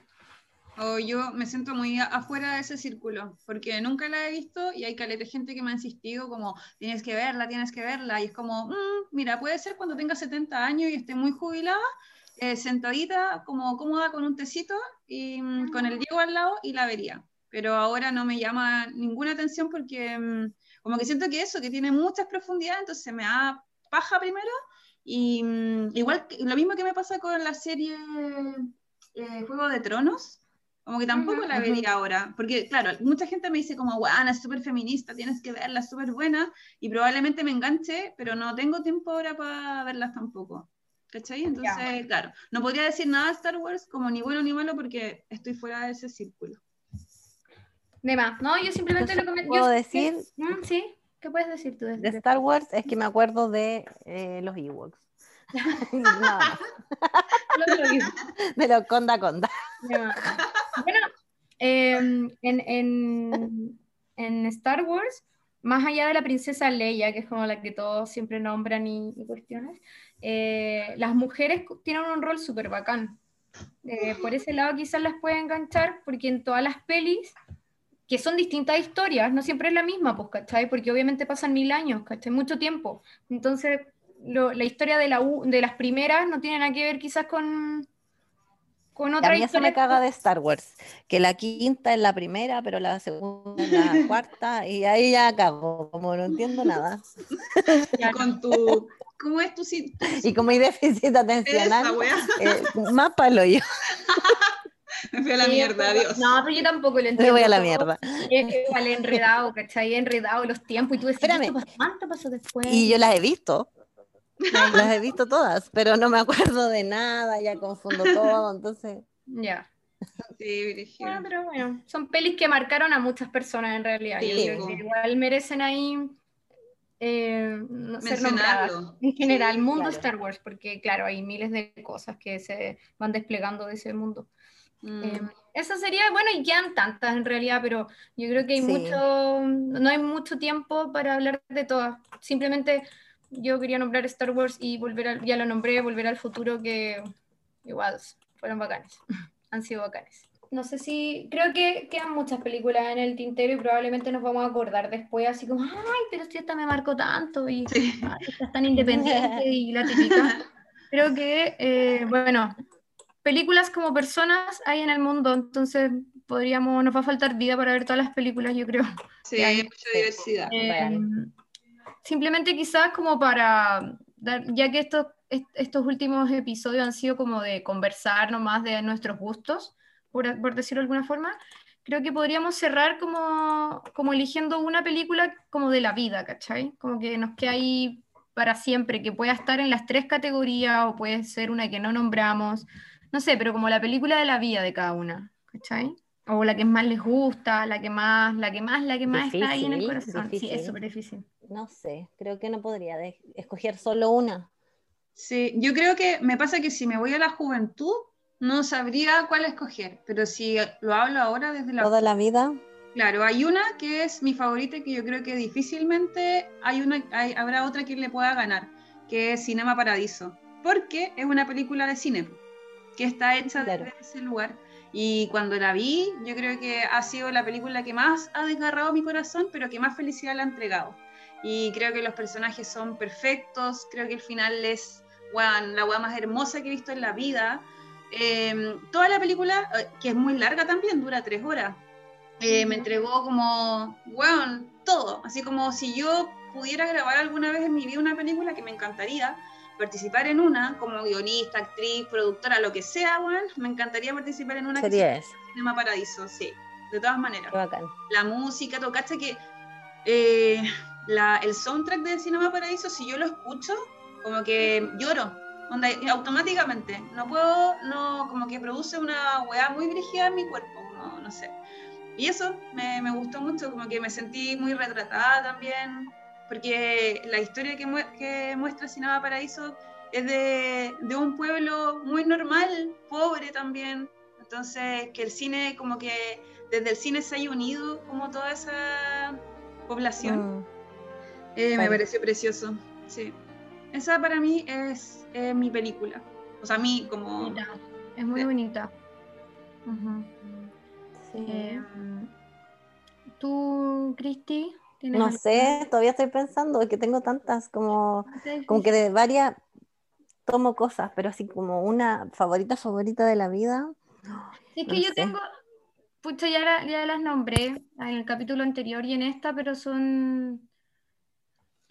o yo me siento muy afuera de ese círculo, porque nunca la he visto y hay caleta gente que me ha insistido como, tienes que verla, tienes que verla, y es como, mm, mira, puede ser cuando tenga 70 años y esté muy jubilada, eh, sentadita, como cómoda con un tecito y mm, con el Diego al lado y la vería. Pero ahora no me llama ninguna atención porque mm, como que siento que eso, que tiene muchas profundidades, entonces me da paja primero y igual lo mismo que me pasa con la serie eh, Juego de Tronos, como que tampoco la vería ahora, porque claro, mucha gente me dice como, guau, es súper feminista, tienes que verla, es súper buena, y probablemente me enganche, pero no tengo tiempo ahora para verlas tampoco. ¿Cachai? Entonces, claro, no podría decir nada de Star Wars como ni bueno ni malo porque estoy fuera de ese círculo. De más, no, yo simplemente lo que ¿Puedo decir? Mm, sí, ¿qué puedes decir tú? De, Star Wars es que me acuerdo de eh, los Ewoks. de los Conda Conda. Bueno, em, en, en, Star Wars, más allá de la princesa Leia, que es como la que todos siempre nombran y, cuestiones, eh, las mujeres tienen un rol súper bacán. Eh, por ese lado quizás las puede enganchar, porque en todas las pelis, que son distintas historias, no siempre es la misma, pues, ¿cachai? Porque obviamente pasan mil años, ¿cachai? Mucho tiempo. Entonces, la historia de, la, de las primeras no tiene nada que ver quizás con, con otra a mí eso me caga de Star Wars, que la quinta es la primera, pero la segunda es la cuarta, y ahí ya acabo, como no entiendo nada. Y con tu, ¿cómo es tu Y con mi déficit atencional, eh, más palo yo. Me fui a la mierda, adiós. No, pero yo tampoco lo entiendo. Me voy a la mierda. Es igual enredado, ¿cachai? Enredado los tiempos y tú decís, Espérame. ¿cuánto pasó después? Y yo las he visto. Las he visto todas, pero no me acuerdo de nada, ya confundo todo, entonces. Ya. Sí, pero bueno, son pelis que marcaron a muchas personas en realidad. igual merecen ahí eh, ser nombradas. En general, mundo Star Wars, porque claro, hay miles de cosas que se van desplegando de ese mundo. Mm. Eh, esa sería, bueno, y quedan tantas en realidad, pero yo creo que hay mucho, no hay mucho tiempo para hablar de todas. Simplemente yo quería nombrar Star Wars y volver al, ya lo nombré, Volver al Futuro, que igual fueron bacanes, han sido bacanes. No sé si, creo que quedan muchas películas en el tintero y probablemente nos vamos a acordar después, así como, ay, pero si esta me marcó tanto y esta es tan independiente y la típica. Creo que, eh, bueno, películas como personas hay en el mundo, entonces podríamos, nos va a faltar vida para ver todas las películas, yo creo. Sí, hay mucha diversidad. Eh, simplemente quizás como para, dar, ya que estos, estos últimos episodios han sido como de conversar nomás de nuestros gustos, por, por decirlo de alguna forma, creo que podríamos cerrar como, como eligiendo una película como de la vida, ¿cachai? Como que nos queda ahí para siempre, que pueda estar en las tres categorías o puede ser una que no nombramos, no sé, pero como la película de la vida de cada una, ¿cachai? O la que más les gusta, la que más, la que más, la que más está ahí en el corazón. Sí, es súper difícil. No sé, creo que no podría escoger solo una. Sí, yo creo que me pasa que si me voy a la juventud, no sabría cuál escoger, pero si lo hablo ahora desde la... Toda la vida. Claro, hay una que es mi favorita y que yo creo que difícilmente hay una, habrá otra que le pueda ganar, que es Cinema Paradiso, porque es una película de cine que está hecha desde ese lugar. Y cuando la vi, yo creo que ha sido la película que más ha desgarrado mi corazón, pero que más felicidad le ha entregado. Y creo que los personajes son perfectos, creo que el final es la weá más hermosa que he visto en la vida. Em, toda la película, eh, que es muy larga también, dura tres horas, eh, me entregó como, bueno, todo. Así como si yo pudiera grabar alguna vez en mi vida una película que me encantaría participar en una, como guionista, actriz, productora, lo que sea, bueno, me encantaría participar en una Sería que Cinema Paradiso, sí, de todas maneras. bacán. La música, tocaste que eh, la, el soundtrack de Cinema Paradiso, si yo lo escucho, como que lloro, onda, automáticamente. No puedo, no, como que produce una weá muy brígida en mi cuerpo, no, no sé. Y eso me, me, gustó mucho, como que me sentí muy retratada también, porque la historia que, que muestra Cinema Paraíso es de, de, un pueblo muy normal, pobre también. Entonces, que el cine, como que desde el cine se haya unido como toda esa población, mm. eh, me pareció precioso. Sí. Esa para mí es, mi película. O sea, a mí como... Es muy bonita. sí. Eh, ¿Tú, Cristi? No sé, todavía estoy pensando, que tengo tantas, como, como que de varias tomo cosas, pero así como una favorita, favorita de la vida. Es que yo tengo, pucha, ya, ya las nombré en el capítulo anterior y en esta, pero son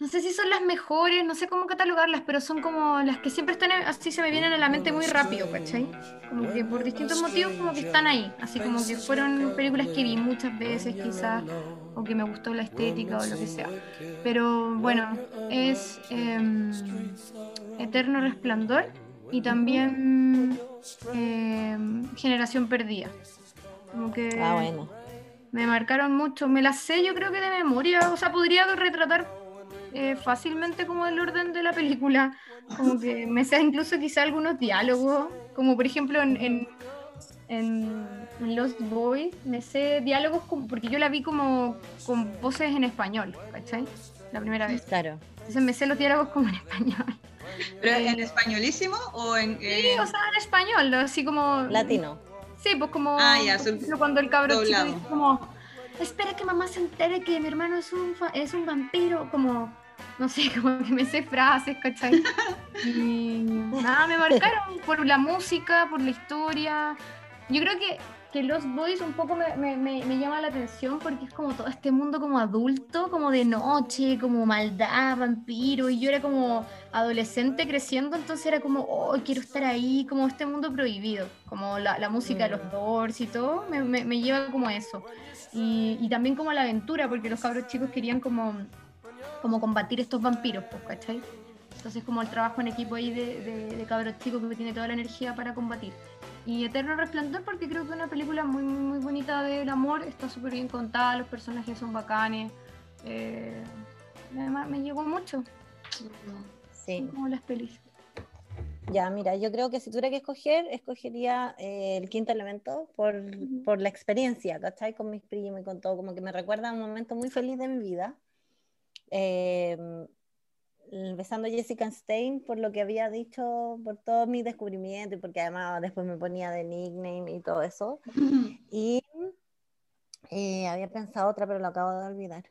no sé si son las mejores, no sé cómo catalogarlas, pero son como las que siempre están así se me vienen a la mente muy rápido, ¿cachai? Como que por distintos motivos como que están ahí, así como que fueron películas que vi muchas veces quizás, o que me gustó la estética o lo que sea. Pero bueno, es em, Eterno Resplandor y también em, Generación Perdida. Como que ah, bueno. me marcaron mucho, me las sé yo creo que de memoria, o sea, podría retratar eh, fácilmente como el orden de la película. Como que me sé incluso quizá algunos diálogos, como por ejemplo en, en, en, Lost Boys, me sé diálogos porque yo la vi como con voces en español, ¿cachai? La primera vez. Claro. Entonces me sé los diálogos como en español. ¿Pero en españolísimo o en...? Sí, o sea, en español, así como... Latino. Sí, pues como... Ah, ya, cuando el cabrón chico dice como espera que mamá se entere que mi hermano es un, es un vampiro, como, no sé, como que me sé frases, ¿cachai? Y nada, me marcaron por la música, por la historia. Yo creo que, que Los Boys un poco me, me, me, llama la atención porque es como todo este mundo como adulto, como de noche, como maldad, vampiro, y yo era como adolescente creciendo, entonces era como, oh, quiero estar ahí, como este mundo prohibido, como la, la música de los mm. Doors y todo, me, me lleva como eso. Y, también como la aventura, porque los cabros chicos querían como, como combatir estos vampiros, pues, ¿cachai? Entonces como el trabajo en equipo ahí de, de, cabros chicos que tiene toda la energía para combatir. Y Eterno Resplandor porque creo que es una película muy, muy bonita del amor, está súper bien contada, los personajes son bacanes. Eh, además me llegó mucho. Sí. Como las pelis. Ya, mira, yo creo que si tuviera que escoger, escogería eh, el quinto elemento por, por, la experiencia, ¿cachai? Con mis primos y con todo, como que me recuerda un momento muy feliz de mi vida. Eh, besando Jessica Stein por lo que había dicho, por todo mi descubrimiento y porque además después me ponía de nickname y todo eso. Y eh, había pensado otra, pero lo acabo de olvidar.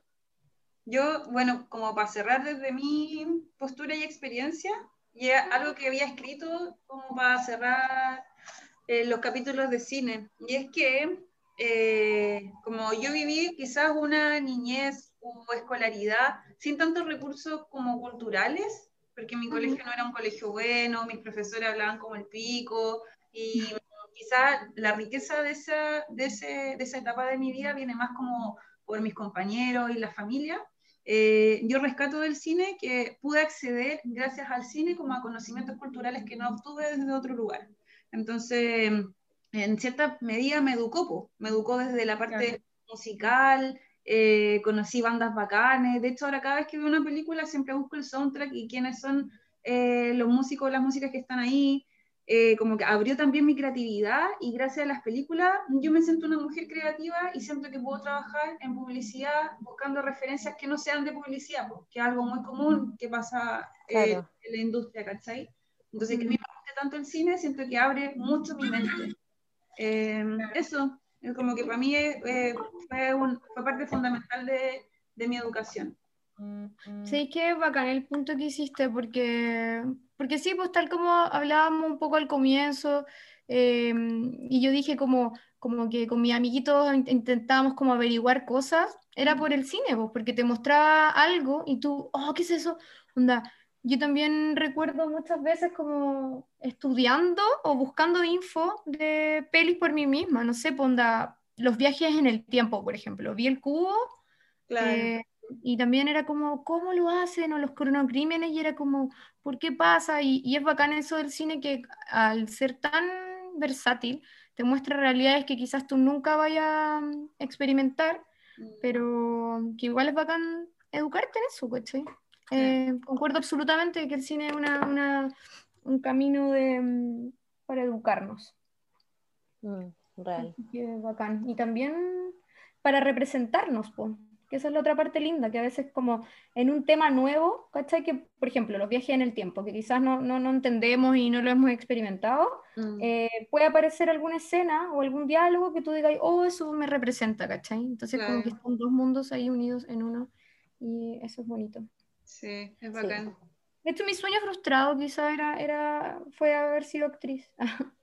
Yo, bueno, como para cerrar desde mi postura y experiencia, y algo que había escrito como para cerrar eh, los capítulos de cine. Y es que, eh, como yo viví quizás una niñez o escolaridad sin tantos recursos como culturales, porque mi colegio no era un colegio bueno, mis profesores hablaban como el pico, y quizás la riqueza de esa, de, ese, de esa etapa de mi vida viene más como por mis compañeros y la familia, eh, yo rescato del cine que pude acceder gracias al cine como a conocimientos culturales que no obtuve desde otro lugar. Entonces, en cierta medida me educó, me educó desde la parte musical, eh, conocí bandas bacanes, de hecho ahora cada vez que veo una película siempre busco el soundtrack y quiénes son eh, los músicos, las músicas que están ahí. eh, como que abrió también mi creatividad y gracias a las películas yo me siento una mujer creativa y siento que puedo trabajar en publicidad buscando referencias que no sean de publicidad, porque que es algo muy común que pasa eh, en la industria, ¿cachai? Entonces, que a mí me gusta tanto el cine, siento que abre mucho mi mente. Eh, eso, es como que para mí fue, un, fue, parte fundamental de, de mi educación. Sí, que bacán el punto que hiciste, porque porque sí, pues tal como hablábamos un poco al comienzo, em, y yo dije como, como que con mis amiguitos intentábamos como averiguar cosas, era por el cine, pues, porque te mostraba algo y tú, oh, ¿qué es eso? Onda, yo también recuerdo muchas veces como estudiando o buscando info de pelis por mí misma, no sé, pues, onda, los viajes en el tiempo, por ejemplo, vi el cubo. Claro. Eh, y también era como, ¿cómo lo hacen? O los cronocrímenes, y era como, ¿por qué pasa? Y, y, es bacán eso del cine que al ser tan versátil, te muestra realidades que quizás tú nunca vayas a experimentar, mm. pero que igual es bacán educarte en eso, ¿cachai? Eh, concuerdo absolutamente que el cine es una, una, un camino de, mm, para educarnos. Mm, real. bacán. Y también para representarnos, pues que esa es la otra parte linda, que a veces como en un tema nuevo, ¿cachai? Que, por ejemplo, los viajes en el tiempo, que quizás no, no, no entendemos y no lo hemos experimentado, mm. eh, puede aparecer alguna escena o algún diálogo que tú digas, oh, eso me representa, ¿cachai? Entonces como que están dos mundos ahí unidos en uno y eso es bonito. Sí, es bacán. De hecho, mi sueño frustrado quizás era, era, fue haber sido actriz.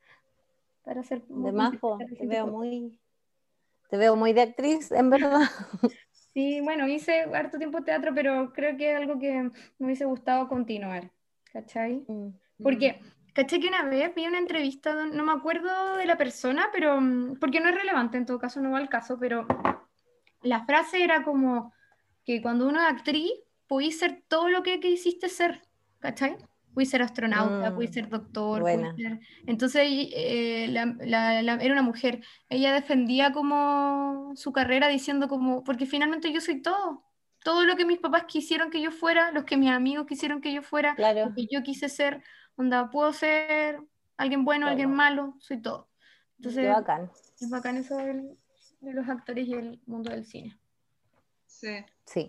Para ser... De Majo, te veo muy... Te veo muy de actriz, en verdad. Sí, bueno, hice harto tiempo teatro, pero creo que es algo que me hubiese gustado continuar, ¿cachai? Mm, porque. ¿cachai? Que una vez vi una entrevista, no me acuerdo de la persona, pero, mm, porque no es relevante, en todo caso no va al caso, pero la frase era como que cuando uno es actriz, podéis ser todo lo que quisiste ser, ¿cachai? Pude ser astronauta, mm, ser doctor, ser... Entonces eh, era una mujer, ella defendía como su carrera diciendo como, porque finalmente yo soy todo, todo lo que mis papás quisieron que yo fuera, los que mis amigos quisieron que yo fuera, lo que yo quise ser, onda, puedo ser alguien bueno, alguien malo, soy todo. Entonces, bacán. es bacán eso de los actores y el mundo del cine. Sí. Sí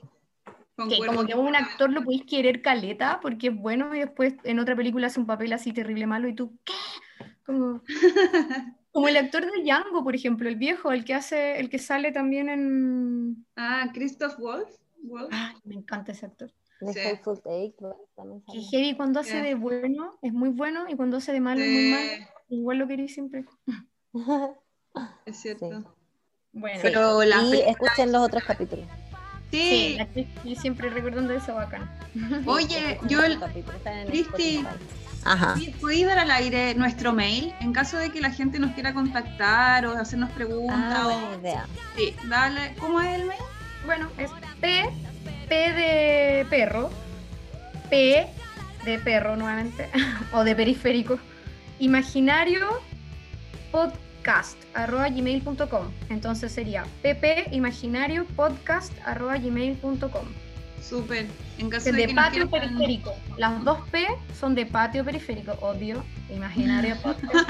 que como que un actor lo podéis querer caleta porque es bueno y después en otra película hace un papel así terrible malo y tú, ¿qué? Como, como el actor de Django, por ejemplo, el viejo, el que hace, el que sale también en... Ah, Christoph Wolf. me encanta ese actor. De Que heavy cuando hace de bueno es muy bueno y cuando hace de malo es muy malo. Igual lo queréis siempre. Es cierto. Bueno, pero y escuchen los otros capítulos. Sí. sí siempre recordando eso bacán. Oye, yo, Cristi, ¿puedes dar al aire nuestro mail en caso de que la gente nos quiera contactar o hacernos preguntas? Ah, idea. Sí, dale. ¿Cómo es el mail? Bueno, es P, P de perro, P de perro nuevamente, o de periférico, imaginario podcast gmail.com Entonces sería ppimaginariopodcast.gmail.com. Súper. En caso de, de patio periférico. Las dos P son de patio periférico, obvio. Imaginario podcast.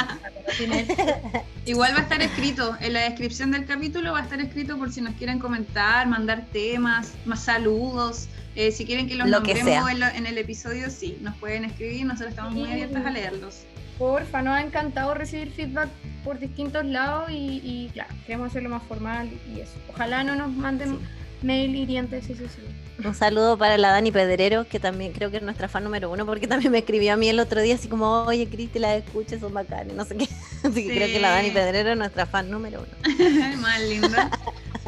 Igual va a estar escrito en la descripción del capítulo, va a estar escrito por si nos quieren comentar, mandar temas, más saludos. Eh, si quieren que los Lo nombremos en, en, el episodio, sí, nos pueden escribir. Nosotros estamos muy abiertas a leerlos. Porfa, nos ha encantado recibir feedback por distintos lados y, claro, queremos hacerlo más formal y eso. Ojalá no nos manden mail hirientes, eso sí. Un saludo para la Dani Pedrero, que también creo que es nuestra fan número uno, porque también me escribió a mí el otro día, así como, oye, Cristi, la escuches, son bacanes, no sé qué. Así que creo que la Dani Pedrero es nuestra fan número uno. Más linda.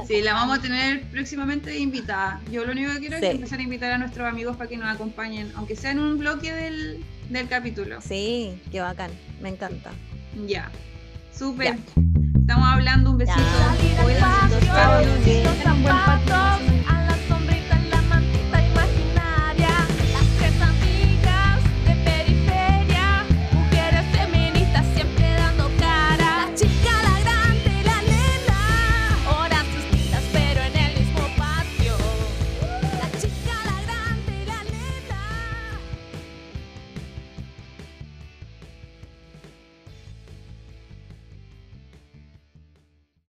Sí, la vamos a tener próximamente invitada. Yo lo único que quiero es empezar a invitar a nuestros amigos para que nos acompañen, aunque sea en un bloque del, del capítulo. Sí, qué bacán, me encanta. Ya, súper. Estamos hablando, un besito. Ya.